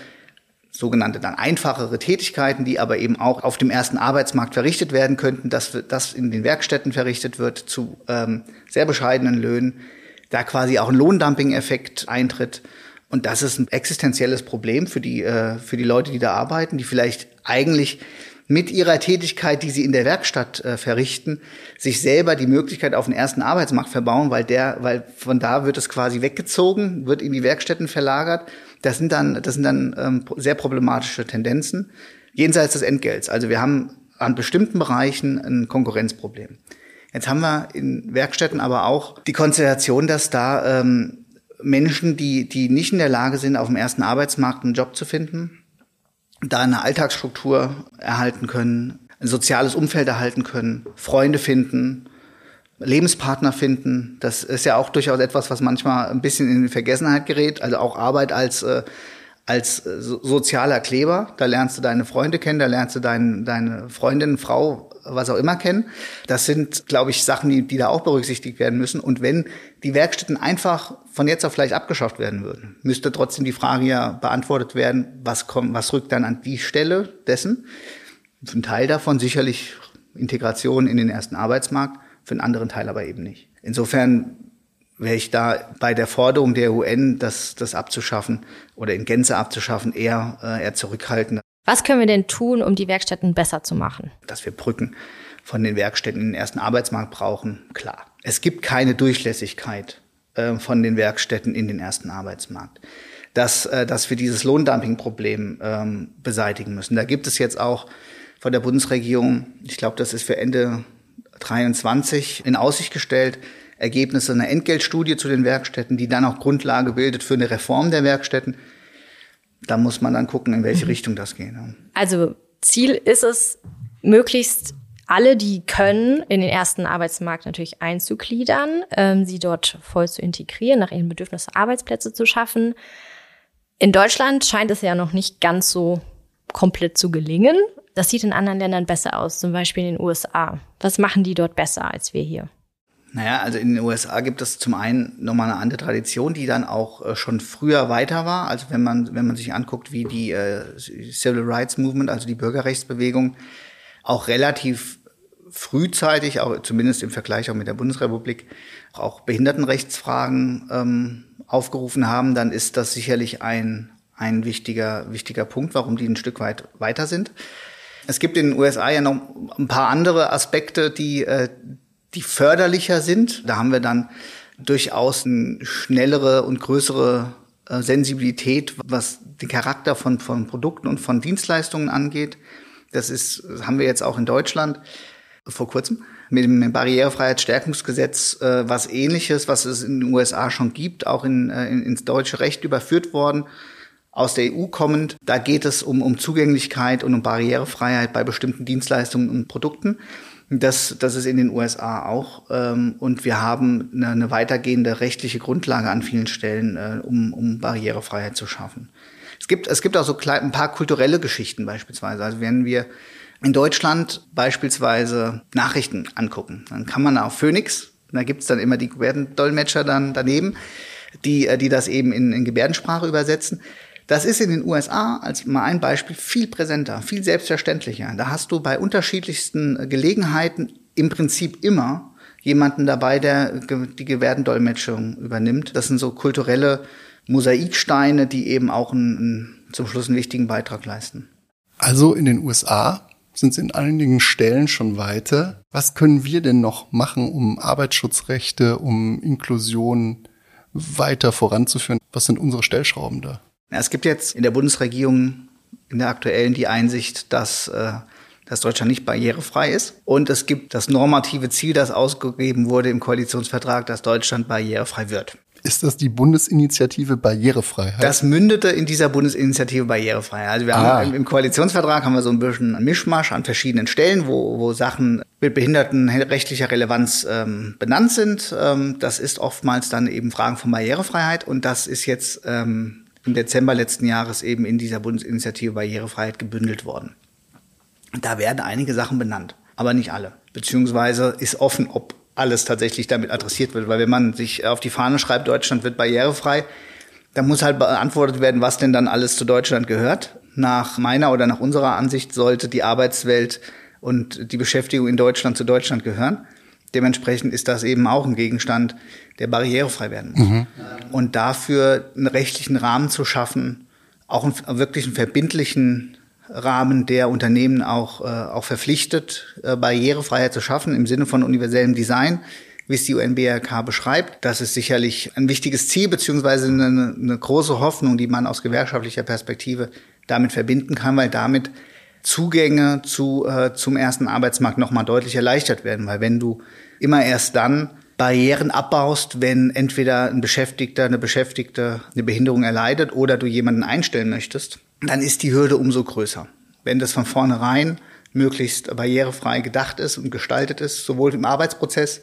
sogenannte dann einfachere Tätigkeiten, die aber eben auch auf dem ersten Arbeitsmarkt verrichtet werden könnten, dass das in den Werkstätten verrichtet wird zu ähm, sehr bescheidenen Löhnen, da quasi auch ein Lohndumping-Effekt eintritt. Und das ist ein existenzielles Problem für die, äh, für die Leute, die da arbeiten, die vielleicht eigentlich mit ihrer Tätigkeit, die sie in der Werkstatt äh, verrichten, sich selber die Möglichkeit auf den ersten Arbeitsmarkt verbauen, weil der, weil von da wird es quasi weggezogen, wird in die Werkstätten verlagert. Das sind dann, das sind dann ähm, sehr problematische Tendenzen jenseits des Entgelts. Also wir haben an bestimmten Bereichen ein Konkurrenzproblem. Jetzt haben wir in Werkstätten aber auch die Konstellation, dass da ähm, Menschen, die, die nicht in der Lage sind, auf dem ersten Arbeitsmarkt einen Job zu finden, da eine Alltagsstruktur erhalten können, ein soziales Umfeld erhalten können, Freunde finden, Lebenspartner finden. Das ist ja auch durchaus etwas, was manchmal ein bisschen in Vergessenheit gerät. Also auch Arbeit als äh, als äh, sozialer Kleber. Da lernst du deine Freunde kennen, da lernst du dein, deine Freundin, Frau, was auch immer kennen. Das sind, glaube ich, Sachen, die, die da auch berücksichtigt werden müssen. Und wenn die Werkstätten einfach von jetzt auf gleich abgeschafft werden würden, müsste trotzdem die Frage ja beantwortet werden, was kommt, was rückt dann an die Stelle dessen? Für einen Teil davon sicherlich Integration in den ersten Arbeitsmarkt, für einen anderen Teil aber eben nicht. Insofern wäre ich da bei der Forderung der UN, das, das abzuschaffen oder in Gänze abzuschaffen, eher, äh, eher zurückhaltend. Was können wir denn tun, um die Werkstätten besser zu machen? Dass wir Brücken von den Werkstätten in den ersten Arbeitsmarkt brauchen, klar. Es gibt keine Durchlässigkeit äh, von den Werkstätten in den ersten Arbeitsmarkt. Dass, äh, dass wir dieses Lohndumping-Problem ähm, beseitigen müssen. Da gibt es jetzt auch von der Bundesregierung, ich glaube, das ist für Ende 23 in Aussicht gestellt, Ergebnisse einer Entgeltstudie zu den Werkstätten, die dann auch Grundlage bildet für eine Reform der Werkstätten. Da muss man dann gucken, in welche mhm. Richtung das geht. Also Ziel ist es, möglichst alle, die können, in den ersten Arbeitsmarkt natürlich einzugliedern, ähm, sie dort voll zu integrieren, nach ihren Bedürfnissen Arbeitsplätze zu schaffen. In Deutschland scheint es ja noch nicht ganz so komplett zu gelingen. Das sieht in anderen Ländern besser aus, zum Beispiel in den USA. Was machen die dort besser als wir hier? Naja, also in den USA gibt es zum einen nochmal eine andere Tradition, die dann auch äh, schon früher weiter war. Also wenn man, wenn man sich anguckt, wie die äh, Civil Rights Movement, also die Bürgerrechtsbewegung, auch relativ frühzeitig, auch zumindest im Vergleich auch mit der Bundesrepublik, auch Behindertenrechtsfragen ähm, aufgerufen haben, dann ist das sicherlich ein, ein wichtiger, wichtiger Punkt, warum die ein Stück weit weiter sind. Es gibt in den USA ja noch ein paar andere Aspekte, die, äh, die förderlicher sind. Da haben wir dann durchaus eine schnellere und größere äh, Sensibilität, was den Charakter von, von Produkten und von Dienstleistungen angeht. Das ist, das haben wir jetzt auch in Deutschland vor kurzem mit dem Barrierefreiheitsstärkungsgesetz äh, was ähnliches, was es in den USA schon gibt, auch in, äh, ins deutsche Recht überführt worden, aus der EU kommend. Da geht es um, um Zugänglichkeit und um Barrierefreiheit bei bestimmten Dienstleistungen und Produkten. Das, das ist in den USA auch. Ähm, und wir haben eine, eine weitergehende rechtliche Grundlage an vielen Stellen, äh, um, um Barrierefreiheit zu schaffen. Es gibt, es gibt auch so klein, ein paar kulturelle Geschichten beispielsweise. Also wenn wir in Deutschland beispielsweise Nachrichten angucken, dann kann man auf Phoenix, da gibt's dann immer die Gebärdendolmetscher dann daneben, die, äh, die das eben in, in Gebärdensprache übersetzen. Das ist in den USA, als mal ein Beispiel, viel präsenter, viel selbstverständlicher. Da hast du bei unterschiedlichsten Gelegenheiten im Prinzip immer jemanden dabei, der die Gebärdendolmetschung übernimmt. Das sind so kulturelle Mosaiksteine, die eben auch einen, zum Schluss einen wichtigen Beitrag leisten. Also in den USA sind sie in einigen Stellen schon weiter. Was können wir denn noch machen, um Arbeitsschutzrechte, um Inklusion weiter voranzuführen? Was sind unsere Stellschrauben da? Es gibt jetzt in der Bundesregierung, in der aktuellen, die Einsicht, dass, äh, dass Deutschland nicht barrierefrei ist. Und es gibt das normative Ziel, das ausgegeben wurde im Koalitionsvertrag, dass Deutschland barrierefrei wird. Ist das die Bundesinitiative Barrierefreiheit? Das mündete in dieser Bundesinitiative Barrierefreiheit. Also wir ah. haben im, Koalitionsvertrag haben wir so ein bisschen einen Mischmasch an verschiedenen Stellen, wo, wo Sachen mit behindertenrechtlicher Relevanz ähm, benannt sind. Ähm, das ist oftmals dann eben Fragen von Barrierefreiheit und das ist jetzt ähm, im Dezember letzten Jahres eben in dieser Bundesinitiative Barrierefreiheit gebündelt worden. Da werden einige Sachen benannt, aber nicht alle. Beziehungsweise ist offen, ob alles tatsächlich damit adressiert wird. Weil wenn man sich auf die Fahne schreibt, Deutschland wird barrierefrei, dann muss halt beantwortet werden, was denn dann alles zu Deutschland gehört. Nach meiner oder nach unserer Ansicht sollte die Arbeitswelt und die Beschäftigung in Deutschland zu Deutschland gehören. Dementsprechend ist das eben auch ein Gegenstand, der barrierefrei werden muss. Mhm. Und dafür einen rechtlichen Rahmen zu schaffen, auch einen wirklich einen verbindlichen Rahmen, der Unternehmen auch, äh, auch verpflichtet, äh, Barrierefreiheit zu schaffen im Sinne von universellem Design, wie es die UNBRK beschreibt. Das ist sicherlich ein wichtiges Ziel beziehungsweise eine, eine große Hoffnung, die man aus gewerkschaftlicher Perspektive damit verbinden kann, weil damit Zugänge zu, äh, zum ersten Arbeitsmarkt nochmal deutlich erleichtert werden. Weil wenn du immer erst dann Barrieren abbaust, wenn entweder ein Beschäftigter, eine Beschäftigte eine Behinderung erleidet oder du jemanden einstellen möchtest, dann ist die Hürde umso größer. Wenn das von vornherein möglichst barrierefrei gedacht ist und gestaltet ist, sowohl im Arbeitsprozess,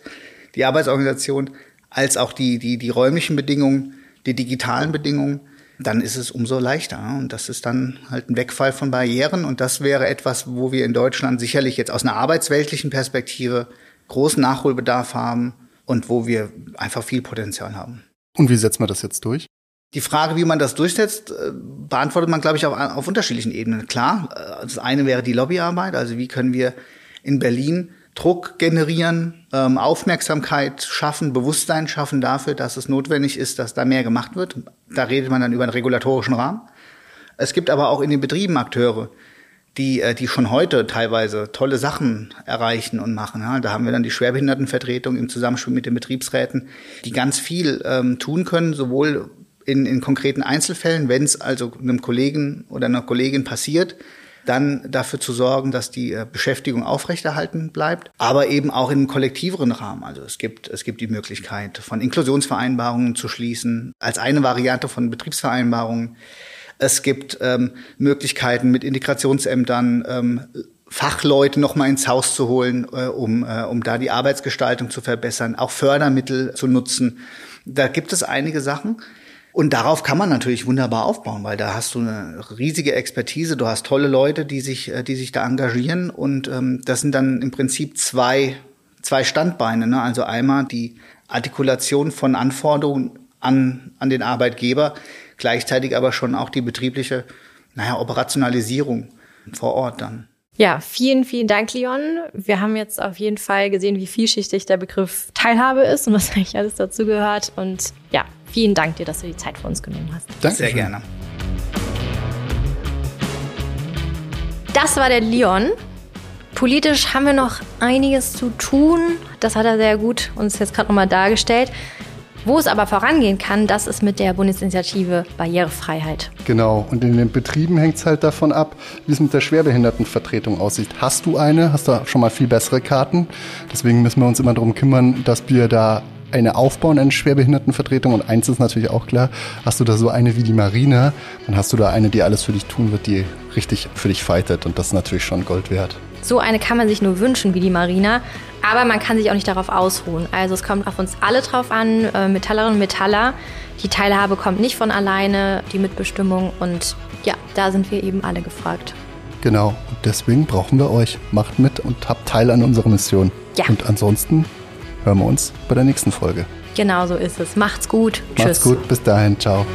die Arbeitsorganisation, als auch die, die, die räumlichen Bedingungen, die digitalen Bedingungen, dann ist es umso leichter. Und das ist dann halt ein Wegfall von Barrieren. Und das wäre etwas, wo wir in Deutschland sicherlich jetzt aus einer arbeitsweltlichen Perspektive großen Nachholbedarf haben und wo wir einfach viel Potenzial haben. Und wie setzt man das jetzt durch? Die Frage, wie man das durchsetzt, äh, beantwortet man, glaube ich, auf, auf unterschiedlichen Ebenen. Klar, äh, das eine wäre die Lobbyarbeit. Also wie können wir in Berlin Druck generieren, ähm, Aufmerksamkeit schaffen, Bewusstsein schaffen dafür, dass es notwendig ist, dass da mehr gemacht wird. Da redet man dann über einen regulatorischen Rahmen. Es gibt aber auch in den Betrieben Akteure, die, äh, die schon heute teilweise tolle Sachen erreichen und machen. Ja, da haben wir dann die Schwerbehindertenvertretung im Zusammenspiel mit den Betriebsräten, die ganz viel ähm, tun können, sowohl in, in konkreten Einzelfällen, wenn es also einem Kollegen oder einer Kollegin passiert, dann dafür zu sorgen, dass die äh, Beschäftigung aufrechterhalten bleibt, aber eben auch einem kollektiveren Rahmen. Also es gibt, es gibt die Möglichkeit, von Inklusionsvereinbarungen zu schließen, als eine Variante von Betriebsvereinbarungen. Es gibt ähm, Möglichkeiten mit Integrationsämtern, ähm, Fachleute noch mal ins Haus zu holen, äh, um, äh, um da die Arbeitsgestaltung zu verbessern, auch Fördermittel zu nutzen. Da gibt es einige Sachen. Und darauf kann man natürlich wunderbar aufbauen, weil da hast du eine riesige Expertise, du hast tolle Leute, die sich, äh, die sich da engagieren. Und ähm, das sind dann im Prinzip zwei, zwei Standbeine. Ne? Also einmal die Artikulation von Anforderungen an, an den Arbeitgeber, gleichzeitig aber schon auch die betriebliche, naja, Operationalisierung vor Ort dann. Ja, vielen, vielen Dank, Leon. Wir haben jetzt auf jeden Fall gesehen, wie vielschichtig der Begriff Teilhabe ist und was eigentlich alles dazugehört. Und ja, vielen Dank dir, dass du die Zeit für uns genommen hast. Danke. Sehr gerne. Das war der Leon. Politisch haben wir noch einiges zu tun. Das hat er sehr gut uns jetzt gerade nochmal dargestellt. Wo es aber vorangehen kann, das ist mit der Bundesinitiative Barrierefreiheit. Genau, und in den Betrieben hängt es halt davon ab, wie es mit der Schwerbehindertenvertretung aussieht. Hast du eine, hast du schon mal viel bessere Karten. Deswegen müssen wir uns immer darum kümmern, dass wir da eine aufbauen, eine Schwerbehindertenvertretung. Und eins ist natürlich auch klar, hast du da so eine wie die Marina, dann hast du da eine, die alles für dich tun wird, die richtig für dich fightet. Und das ist natürlich schon Gold wert. So eine kann man sich nur wünschen wie die Marina, aber man kann sich auch nicht darauf ausruhen. Also es kommt auf uns alle drauf an, äh, Metallerinnen und Metaller. Die Teilhabe kommt nicht von alleine, die Mitbestimmung und ja, da sind wir eben alle gefragt. Genau, und deswegen brauchen wir euch. Macht mit und habt Teil an unserer Mission. Ja. Und ansonsten hören wir uns bei der nächsten Folge. Genau so ist es. Macht's gut. Macht's Tschüss. gut. Bis dahin. Ciao.